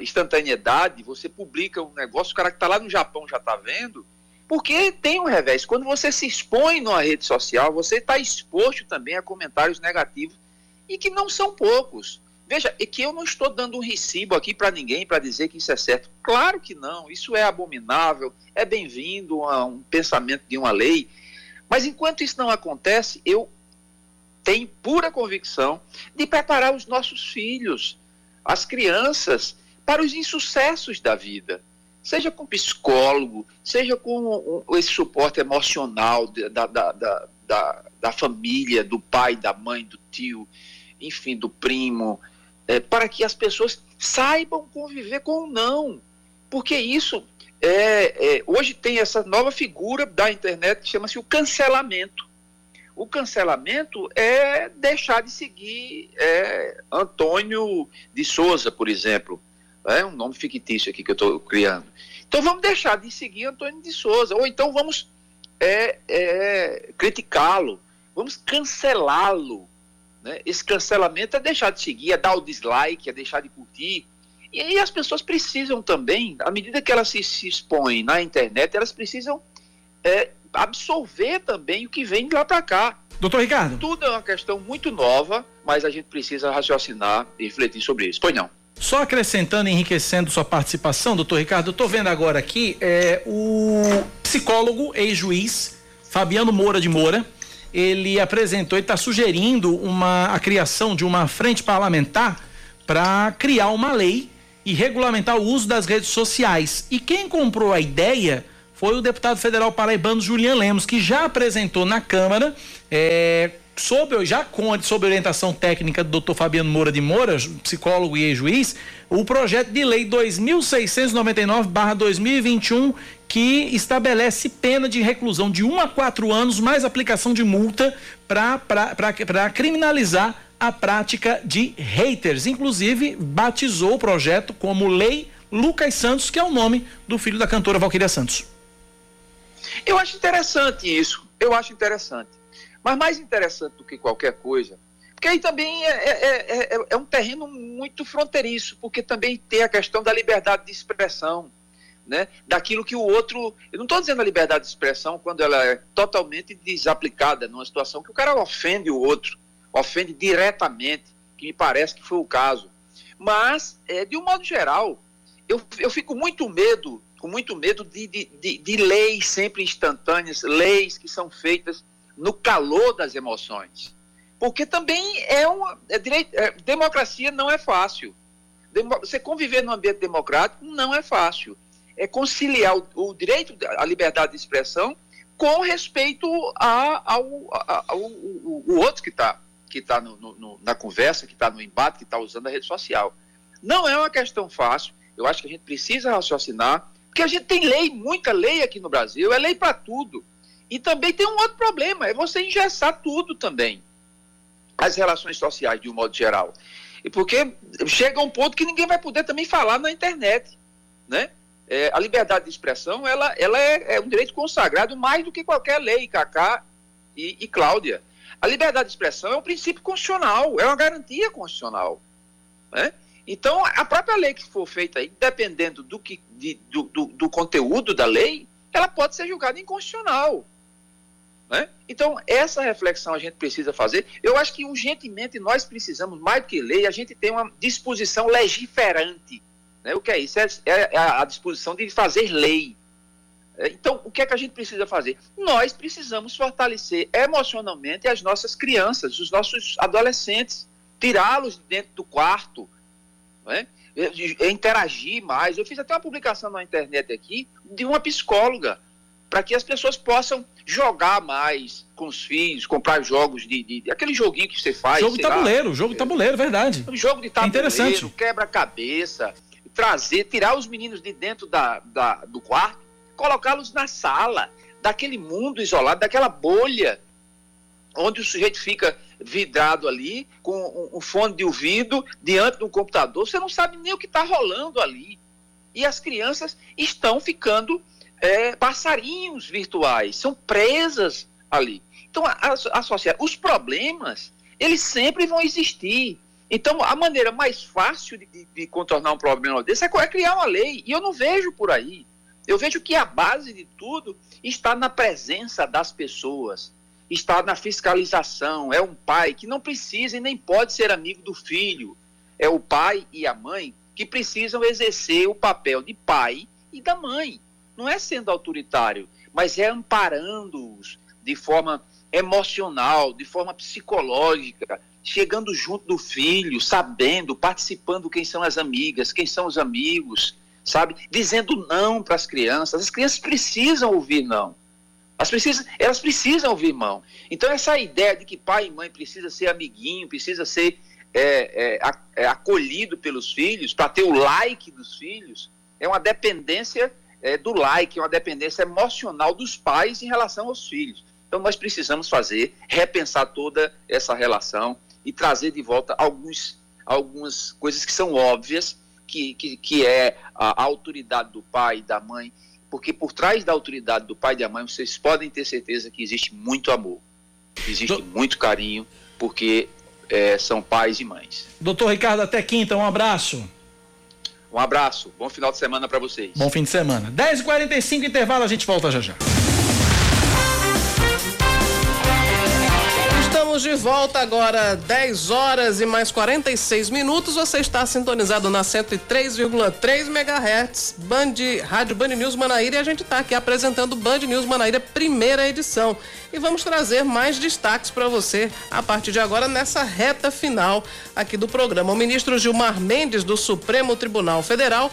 instantaneidade, você publica um negócio, o cara que está lá no Japão já está vendo, porque tem um revés. Quando você se expõe numa rede social, você está exposto também a comentários negativos e que não são poucos. Veja, é que eu não estou dando um recibo aqui para ninguém para dizer que isso é certo. Claro que não, isso é abominável, é bem-vindo a um pensamento de uma lei. Mas enquanto isso não acontece, eu tem pura convicção de preparar os nossos filhos, as crianças, para os insucessos da vida. Seja com psicólogo, seja com esse suporte emocional da, da, da, da, da família, do pai, da mãe, do tio, enfim, do primo, é, para que as pessoas saibam conviver com o não. Porque isso, é, é, hoje tem essa nova figura da internet que chama-se o cancelamento o cancelamento é deixar de seguir é, Antônio de Souza, por exemplo. É um nome fictício aqui que eu estou criando. Então vamos deixar de seguir Antônio de Souza, ou então vamos é, é, criticá-lo, vamos cancelá-lo. Né? Esse cancelamento é deixar de seguir, é dar o dislike, é deixar de curtir. E aí as pessoas precisam também, à medida que elas se, se expõem na internet, elas precisam é, absorver também o que vem de lá para cá. Doutor Ricardo. Tudo é uma questão muito nova, mas a gente precisa raciocinar e refletir sobre isso. Pois não. Só acrescentando, enriquecendo sua participação, doutor Ricardo, eu estou vendo agora aqui é, o psicólogo, ex-juiz, Fabiano Moura de Moura, ele apresentou e está sugerindo uma, a criação de uma frente parlamentar para criar uma lei e regulamentar o uso das redes sociais. E quem comprou a ideia foi o deputado federal paraibano Julian Lemos, que já apresentou na Câmara, é, sob, já com, sob orientação técnica do doutor Fabiano Moura de Moura, psicólogo e ex-juiz, o projeto de lei 2699-2021, que estabelece pena de reclusão de 1 um a 4 anos, mais aplicação de multa para criminalizar a prática de haters. Inclusive, batizou o projeto como Lei Lucas Santos, que é o nome do filho da cantora Valquíria Santos. Eu acho interessante isso, eu acho interessante. Mas mais interessante do que qualquer coisa, porque aí também é, é, é, é um terreno muito fronteiriço, porque também tem a questão da liberdade de expressão, né? daquilo que o outro. Eu não estou dizendo a liberdade de expressão quando ela é totalmente desaplicada numa situação que o cara ofende o outro, ofende diretamente, que me parece que foi o caso. Mas, é, de um modo geral, eu, eu fico muito medo, com muito medo de, de, de, de leis sempre instantâneas, leis que são feitas no calor das emoções. Porque também é uma. É direito, é, democracia não é fácil. Demo, você conviver num ambiente democrático não é fácil. É conciliar o, o direito à liberdade de expressão com respeito a, ao, ao, ao, ao outro que está que tá no, no, na conversa, que está no embate, que está usando a rede social. Não é uma questão fácil. Eu acho que a gente precisa raciocinar, porque a gente tem lei, muita lei aqui no Brasil, é lei para tudo. E também tem um outro problema, é você engessar tudo também as relações sociais de um modo geral. E porque chega um ponto que ninguém vai poder também falar na internet, né? É, a liberdade de expressão, ela, ela é, é, um direito consagrado mais do que qualquer lei, Cacá e, e Cláudia. A liberdade de expressão é um princípio constitucional, é uma garantia constitucional. Né? Então, a própria lei que for feita aí, dependendo do, que, de, do, do, do conteúdo da lei, ela pode ser julgada inconstitucional. Né? Então, essa reflexão a gente precisa fazer. Eu acho que urgentemente nós precisamos, mais do que lei, a gente tem uma disposição legiferante. Né? O que é isso? É, é a disposição de fazer lei. É, então, o que é que a gente precisa fazer? Nós precisamos fortalecer emocionalmente as nossas crianças, os nossos adolescentes, tirá-los de dentro do quarto, né? interagir mais. Eu fiz até uma publicação na internet aqui de uma psicóloga para que as pessoas possam jogar mais com os filhos, comprar jogos de, de, de aquele joguinho que você faz. Jogo de tabuleiro, lá, jogo de tabuleiro, verdade. Um jogo de tabuleiro, é quebra-cabeça, trazer, tirar os meninos de dentro da, da do quarto, colocá-los na sala, daquele mundo isolado, daquela bolha, onde o sujeito fica vidrado ali, com um, um fone de ouvido, diante de um computador, você não sabe nem o que está rolando ali. E as crianças estão ficando é, passarinhos virtuais, são presas ali. Então, associar os problemas, eles sempre vão existir. Então, a maneira mais fácil de, de, de contornar um problema desse é, é criar uma lei. E eu não vejo por aí. Eu vejo que a base de tudo está na presença das pessoas, está na fiscalização. É um pai que não precisa e nem pode ser amigo do filho. É o pai e a mãe que precisam exercer o papel de pai e da mãe não é sendo autoritário, mas é amparando-os de forma emocional, de forma psicológica, chegando junto do filho, sabendo, participando quem são as amigas, quem são os amigos, sabe? Dizendo não para as crianças. As crianças precisam ouvir não. Elas precisam, elas precisam ouvir não. Então, essa ideia de que pai e mãe precisa ser amiguinho, precisa ser é, é, é, acolhido pelos filhos, para ter o like dos filhos, é uma dependência é, do like, uma dependência emocional dos pais em relação aos filhos. Então nós precisamos fazer, repensar toda essa relação e trazer de volta alguns, algumas coisas que são óbvias, que, que, que é a, a autoridade do pai e da mãe, porque por trás da autoridade do pai e da mãe, vocês podem ter certeza que existe muito amor, existe Do... muito carinho, porque é, são pais e mães. Doutor Ricardo, até quinta, um abraço. Um abraço, bom final de semana para vocês. Bom fim de semana. 10h45, intervalo, a gente volta já já. Estamos de volta agora, 10 horas e mais 46 minutos. Você está sintonizado na 103,3 MHz, Band, Rádio Band News Manaíra, e a gente está aqui apresentando Band News Manaíra, primeira edição. E vamos trazer mais destaques para você a partir de agora nessa reta final aqui do programa. O ministro Gilmar Mendes, do Supremo Tribunal Federal,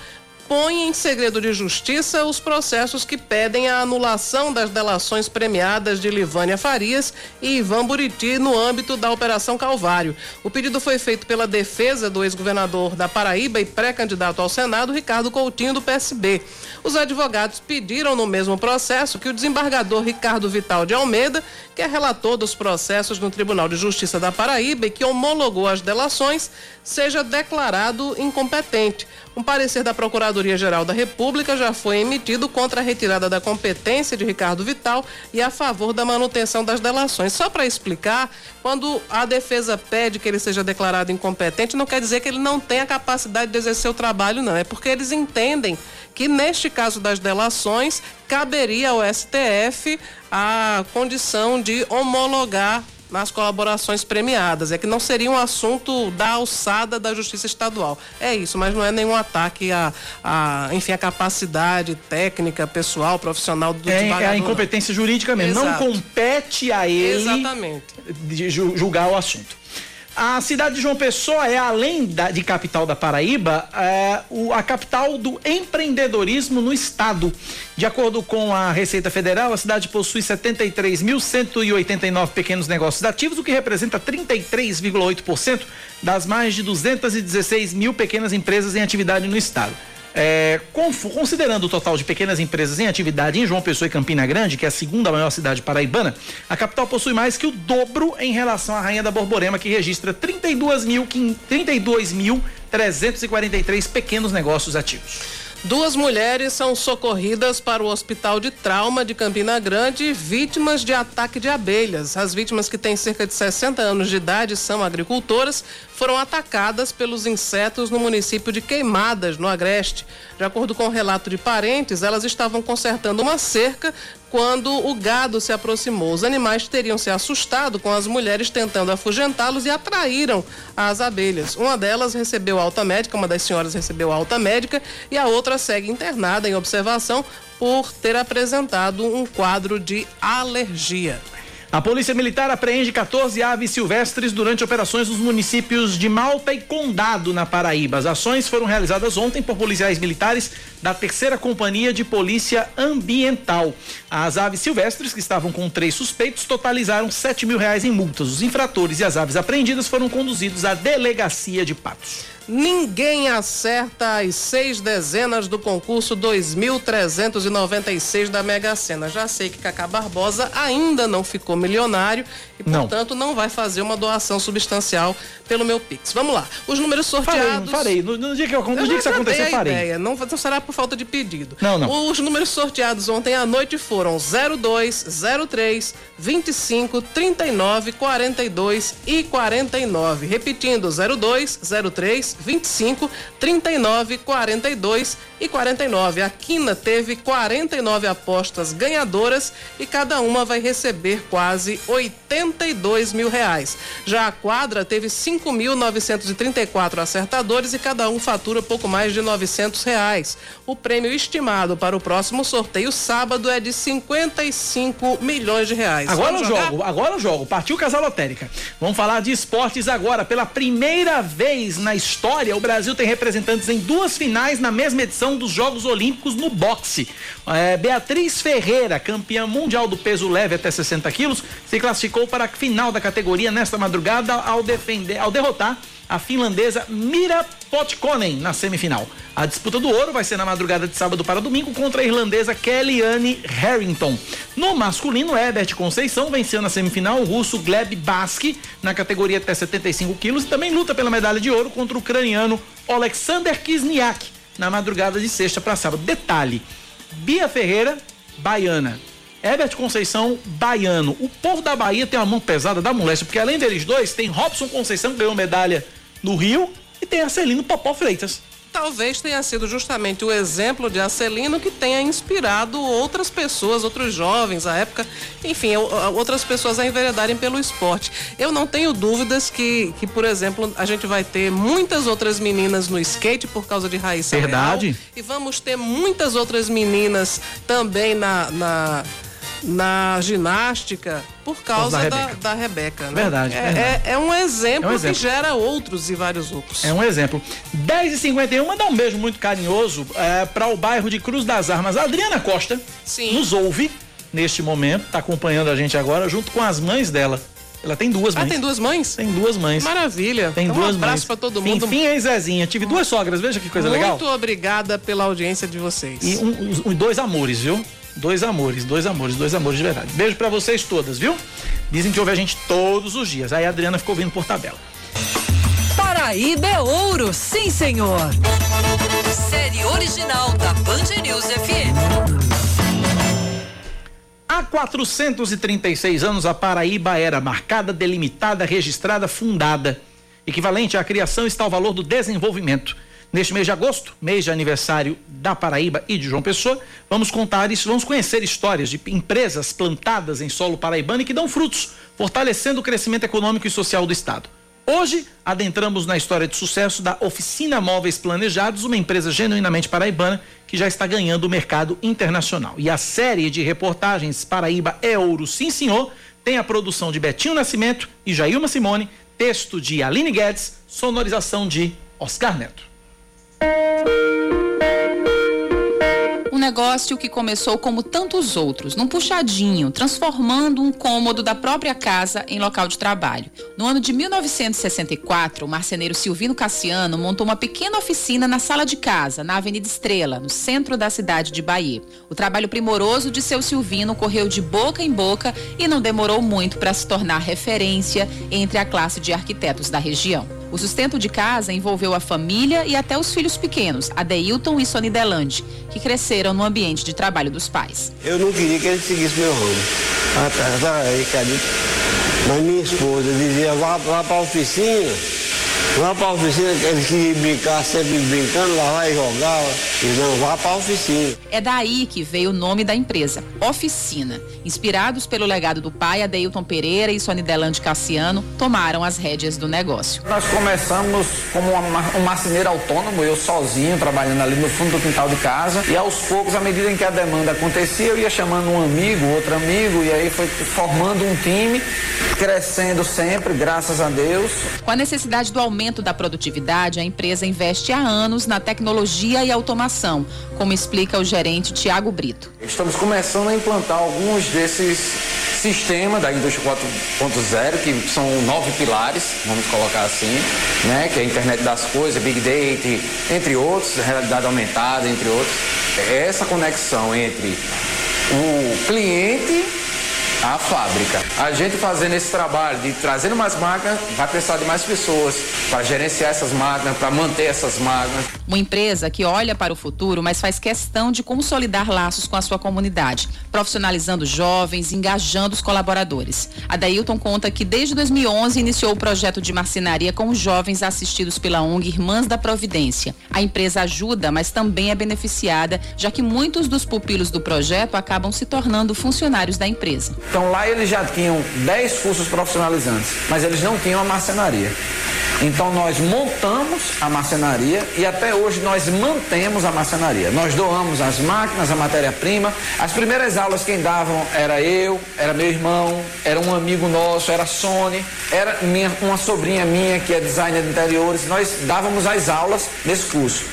põe em segredo de justiça os processos que pedem a anulação das delações premiadas de Livânia Farias e Ivan Buriti no âmbito da Operação Calvário. O pedido foi feito pela defesa do ex-governador da Paraíba e pré-candidato ao Senado, Ricardo Coutinho, do PSB. Os advogados pediram no mesmo processo que o desembargador Ricardo Vital de Almeida, que é relator dos processos no Tribunal de Justiça da Paraíba e que homologou as delações, seja declarado incompetente. Um parecer da Procuradoria Procuradoria-Geral da República já foi emitido contra a retirada da competência de Ricardo Vital e a favor da manutenção das delações. Só para explicar, quando a defesa pede que ele seja declarado incompetente, não quer dizer que ele não tenha capacidade de exercer o trabalho, não. É porque eles entendem que neste caso das delações caberia ao STF a condição de homologar nas colaborações premiadas. É que não seria um assunto da alçada da Justiça Estadual. É isso, mas não é nenhum ataque a, a enfim, a capacidade técnica, pessoal, profissional do é, é a incompetência jurídica mesmo. Exato. Não compete a ele Exatamente. julgar o assunto. A cidade de João Pessoa é, além da, de capital da Paraíba, é, o, a capital do empreendedorismo no estado. De acordo com a Receita Federal, a cidade possui 73.189 pequenos negócios ativos, o que representa 33,8% das mais de 216 mil pequenas empresas em atividade no estado. É, considerando o total de pequenas empresas em atividade em João Pessoa e Campina Grande, que é a segunda maior cidade paraibana, a capital possui mais que o dobro em relação à Rainha da Borborema, que registra 32 mil, 32 mil 343 pequenos negócios ativos. Duas mulheres são socorridas para o Hospital de Trauma de Campina Grande, vítimas de ataque de abelhas. As vítimas, que têm cerca de 60 anos de idade, são agricultoras, foram atacadas pelos insetos no município de Queimadas, no Agreste. De acordo com o relato de parentes, elas estavam consertando uma cerca quando o gado se aproximou. Os animais teriam se assustado com as mulheres tentando afugentá-los e atraíram as abelhas. Uma delas recebeu alta médica, uma das senhoras recebeu alta médica e a outra segue internada em observação por ter apresentado um quadro de alergia. A Polícia Militar apreende 14 aves silvestres durante operações nos municípios de Malta e Condado, na Paraíba. As ações foram realizadas ontem por policiais militares da terceira companhia de polícia ambiental. As aves silvestres, que estavam com três suspeitos, totalizaram 7 mil reais em multas. Os infratores e as aves apreendidas foram conduzidos à delegacia de Patos. Ninguém acerta as seis dezenas do concurso 2.396 da Mega Sena. Já sei que Cacá Barbosa ainda não ficou milionário e, Não. portanto, não vai fazer uma doação substancial pelo meu Pix. Vamos lá. Os números sorteados. Farei, farei. No, no dia que, eu, no Eu dia que isso acontecer, farei. Ideia. Não, não será por falta de pedido. Não, não. Os números sorteados ontem à noite foram 02, 03, 25, 39, 42 e 49. Repetindo, 02, 03, 25, 39, 42 e 49. A Quina teve 49 apostas ganhadoras e cada uma vai receber quase 82 mil reais. Já a quadra teve 5.934 acertadores e cada um fatura pouco mais de 900 reais. O prêmio estimado para o próximo sorteio sábado é de 55 milhões de reais. Agora jogar? jogo, agora eu jogo. Partiu Casal Lotérica. Vamos falar de esportes agora. Pela primeira vez na história, o Brasil tem representantes em duas finais na mesma edição dos Jogos Olímpicos no boxe. É, Beatriz Ferreira, campeã mundial do peso leve até 60 quilos, se classificou para a final da categoria nesta madrugada ao, defender, ao derrotar a finlandesa Mira Potkonen na semifinal. A disputa do ouro vai ser na madrugada de sábado para domingo contra a irlandesa Kellyanne Harrington. No masculino, Herbert Conceição venceu na semifinal o russo Gleb Baski na categoria até 75 quilos e também luta pela medalha de ouro contra o ucraniano Alexander Kizniak na madrugada de sexta para sábado. Detalhe: Bia Ferreira, baiana. Herbert Conceição, baiano. O povo da Bahia tem uma mão pesada da moléstia, porque além deles dois, tem Robson Conceição, que ganhou medalha no Rio, e tem Arcelino Popó Freitas. Talvez tenha sido justamente o exemplo de Acelino que tenha inspirado outras pessoas, outros jovens à época, enfim, outras pessoas a enveredarem pelo esporte. Eu não tenho dúvidas que, que, por exemplo, a gente vai ter muitas outras meninas no skate por causa de Raíssa Verdade. Leal, e vamos ter muitas outras meninas também na, na, na ginástica por causa da da, Rebeca. da Rebeca. né? Verdade, É, verdade. é- é um exemplo É um que exemplo. gera outros e vários outros. É um exemplo. 10h51, mandar um beijo muito carinhoso para o bairro de Cruz das Armas. A Adriana Costa nos ouve neste momento, está acompanhando a gente agora, junto com as mães dela. Ela tem duas Ah, mães. tem duas mães? Tem duas mães. Maravilha. Tem Então, duas um abraço mães. pra todo mundo. Enfim, e Zezinha. Tive duas sogras, veja que coisa legal. Muito obrigada pela audiência de vocês. E um- um- dois amores, viu? Dois amores, dois amores, dois amores de verdade. Beijo pra vocês todas, viu? Dizem que ouve a gente todos os dias. Aí a Adriana ficou vindo por tabela. Paraíba é ouro, sim senhor. Série original da Band News FM. Há 436 anos, a Paraíba era marcada, delimitada, registrada, fundada. Equivalente à criação está o valor do desenvolvimento. Neste mês de agosto, mês de aniversário da Paraíba e de João Pessoa, vamos contar isso, vamos conhecer histórias de empresas plantadas em solo paraibano e que dão frutos, fortalecendo o crescimento econômico e social do estado. Hoje, adentramos na história de sucesso da Oficina Móveis Planejados, uma empresa genuinamente paraibana que já está ganhando o mercado internacional. E a série de reportagens Paraíba é Ouro, sim senhor, tem a produção de Betinho Nascimento e Jailma Simone, texto de Aline Guedes, sonorização de Oscar Neto. Um negócio que começou como tantos outros, num puxadinho, transformando um cômodo da própria casa em local de trabalho. No ano de 1964, o marceneiro Silvino Cassiano montou uma pequena oficina na sala de casa, na Avenida Estrela, no centro da cidade de Bahia. O trabalho primoroso de seu Silvino correu de boca em boca e não demorou muito para se tornar referência entre a classe de arquitetos da região. O sustento de casa envolveu a família e até os filhos pequenos, Adeilton e Sony Delande, que cresceram no ambiente de trabalho dos pais. Eu não queria que ele seguisse meu ramo. Ah, tá, tá, aí, cadê? Mas minha esposa dizia, vá, vá para a oficina. Vá para a oficina, que ele queria brincar, sempre brincando, lá vai jogar. E não, vá para a oficina. É daí que veio o nome da empresa, Oficina. Inspirados pelo legado do pai, Adeilton Pereira e Sony Delande Cassiano tomaram as rédeas do negócio. Nós começamos como um marceneiro autônomo, eu sozinho, trabalhando ali no fundo do quintal de casa. E aos poucos, à medida em que a demanda acontecia, eu ia chamando um amigo, outro amigo, e aí foi formando um time, crescendo sempre, graças a Deus. Com a necessidade do aumento da produtividade, a empresa investe há anos na tecnologia e automação, como explica o gerente Tiago Brito. Estamos começando a implantar alguns desses sistemas da indústria 4.0, que são nove pilares, vamos colocar assim, né? Que é a internet das coisas, Big Data, entre outros, realidade aumentada, entre outros. É essa conexão entre o cliente a fábrica. A gente fazendo esse trabalho de trazendo mais máquinas, vai precisar de mais pessoas para gerenciar essas máquinas, para manter essas máquinas. Uma empresa que olha para o futuro, mas faz questão de consolidar laços com a sua comunidade, profissionalizando jovens, engajando os colaboradores. A Dailton conta que desde 2011 iniciou o projeto de marcenaria com os jovens assistidos pela ONG Irmãs da Providência. A empresa ajuda, mas também é beneficiada, já que muitos dos pupilos do projeto acabam se tornando funcionários da empresa. Então lá eles já tinham 10 cursos profissionalizantes, mas eles não tinham a marcenaria. Então nós montamos a marcenaria e até hoje nós mantemos a marcenaria. Nós doamos as máquinas, a matéria-prima. As primeiras aulas quem davam era eu, era meu irmão, era um amigo nosso, era Sony, era minha, uma sobrinha minha que é designer de interiores. Nós dávamos as aulas nesse curso.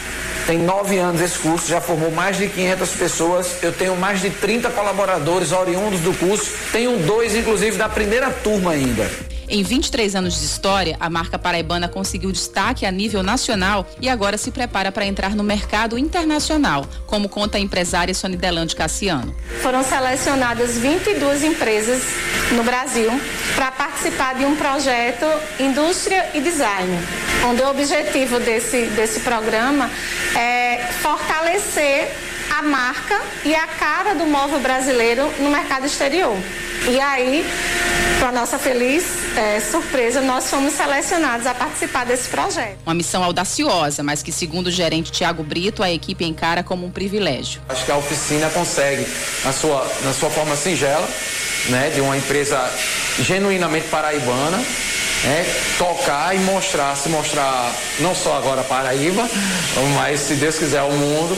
Tem nove anos esse curso, já formou mais de 500 pessoas. Eu tenho mais de 30 colaboradores oriundos do curso. Tenho dois, inclusive, da primeira turma ainda. Em 23 anos de história, a marca paraibana conseguiu destaque a nível nacional e agora se prepara para entrar no mercado internacional, como conta a empresária Sony Delande Cassiano. Foram selecionadas 22 empresas no Brasil para participar de um projeto Indústria e Design, onde o objetivo desse, desse programa é fortalecer a marca e a cara do móvel brasileiro no mercado exterior. E aí, para nossa feliz é, surpresa, nós fomos selecionados a participar desse projeto. Uma missão audaciosa, mas que, segundo o gerente Tiago Brito, a equipe encara como um privilégio. Acho que a oficina consegue, na sua, na sua forma singela, né, de uma empresa genuinamente paraibana, né, tocar e mostrar, se mostrar não só agora Paraíba, mas se Deus quiser o mundo,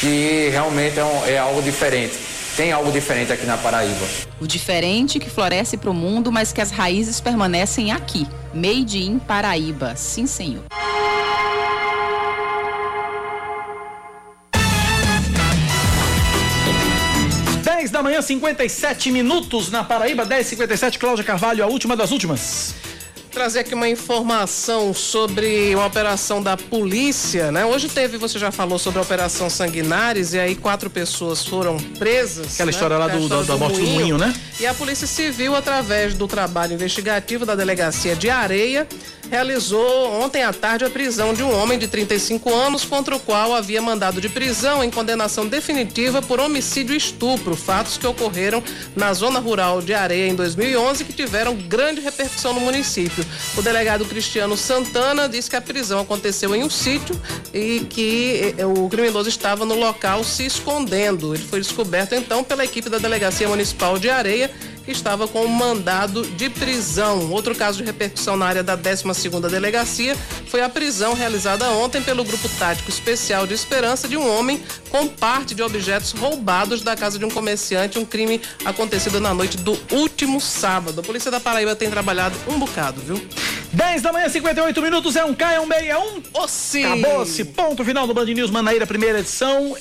que realmente é, um, é algo diferente. Tem algo diferente aqui na Paraíba. O diferente que floresce para o mundo, mas que as raízes permanecem aqui. Made in Paraíba. Sim, senhor. Dez da manhã, 57 minutos na Paraíba, 10h57, Cláudia Carvalho, a última das últimas trazer aqui uma informação sobre uma operação da polícia, né? Hoje teve, você já falou sobre a operação Sanguinares e aí quatro pessoas foram presas. Aquela né? história lá do, história do, da morte do moinho, né? E a Polícia Civil, através do trabalho investigativo da Delegacia de Areia, realizou ontem à tarde a prisão de um homem de 35 anos contra o qual havia mandado de prisão em condenação definitiva por homicídio e estupro, fatos que ocorreram na zona rural de Areia em 2011 que tiveram grande repercussão no município. O delegado Cristiano Santana disse que a prisão aconteceu em um sítio e que eh, o criminoso estava no local se escondendo. Ele foi descoberto então pela equipe da Delegacia Municipal de Areia estava com um mandado de prisão. Outro caso de repercussão na área da 12ª Delegacia foi a prisão realizada ontem pelo Grupo Tático Especial de Esperança de um homem com parte de objetos roubados da casa de um comerciante, um crime acontecido na noite do último sábado. A Polícia da Paraíba tem trabalhado um bocado, viu? 10 da manhã, 58 minutos, é um K, é um meia, um. Acabou-se, ponto final do Band News Manaíra, primeira edição.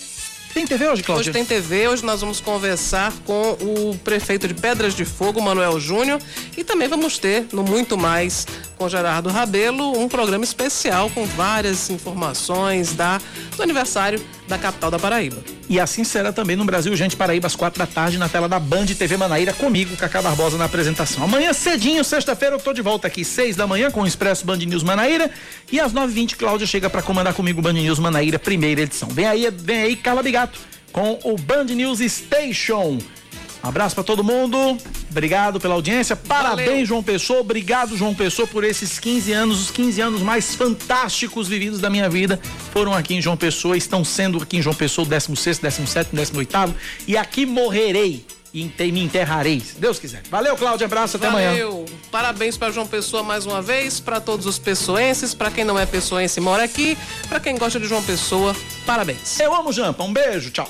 Tem TV hoje, Cláudia? Hoje tem TV, hoje nós vamos conversar com o prefeito de Pedras de Fogo, Manuel Júnior, e também vamos ter, no Muito Mais, com Gerardo Rabelo, um programa especial com várias informações da, do aniversário da capital da Paraíba. E assim será também no Brasil Gente Paraíba, às quatro da tarde, na tela da Band TV Manaíra, comigo, Cacá Barbosa, na apresentação. Amanhã cedinho, sexta-feira, eu tô de volta aqui, seis da manhã, com o Expresso Band News Manaíra. E às nove vinte, Cláudia chega para comandar comigo o Band News Manaíra, primeira edição. Vem aí, vem aí, Carla Bigato, com o Band News Station. Um abraço para todo mundo. Obrigado pela audiência. Parabéns, Valeu. João Pessoa. Obrigado, João Pessoa, por esses 15 anos, os 15 anos mais fantásticos vividos da minha vida. Foram aqui em João Pessoa, estão sendo aqui em João Pessoa o 16, 17, 18 e aqui morrerei e me enterrarei, se Deus quiser. Valeu, Cláudia. Abraço, até amanhã. Valeu. Parabéns para João Pessoa mais uma vez, para todos os pessoenses, para quem não é pessoense e mora aqui, para quem gosta de João Pessoa, parabéns. Eu amo Jampa. Um beijo, tchau.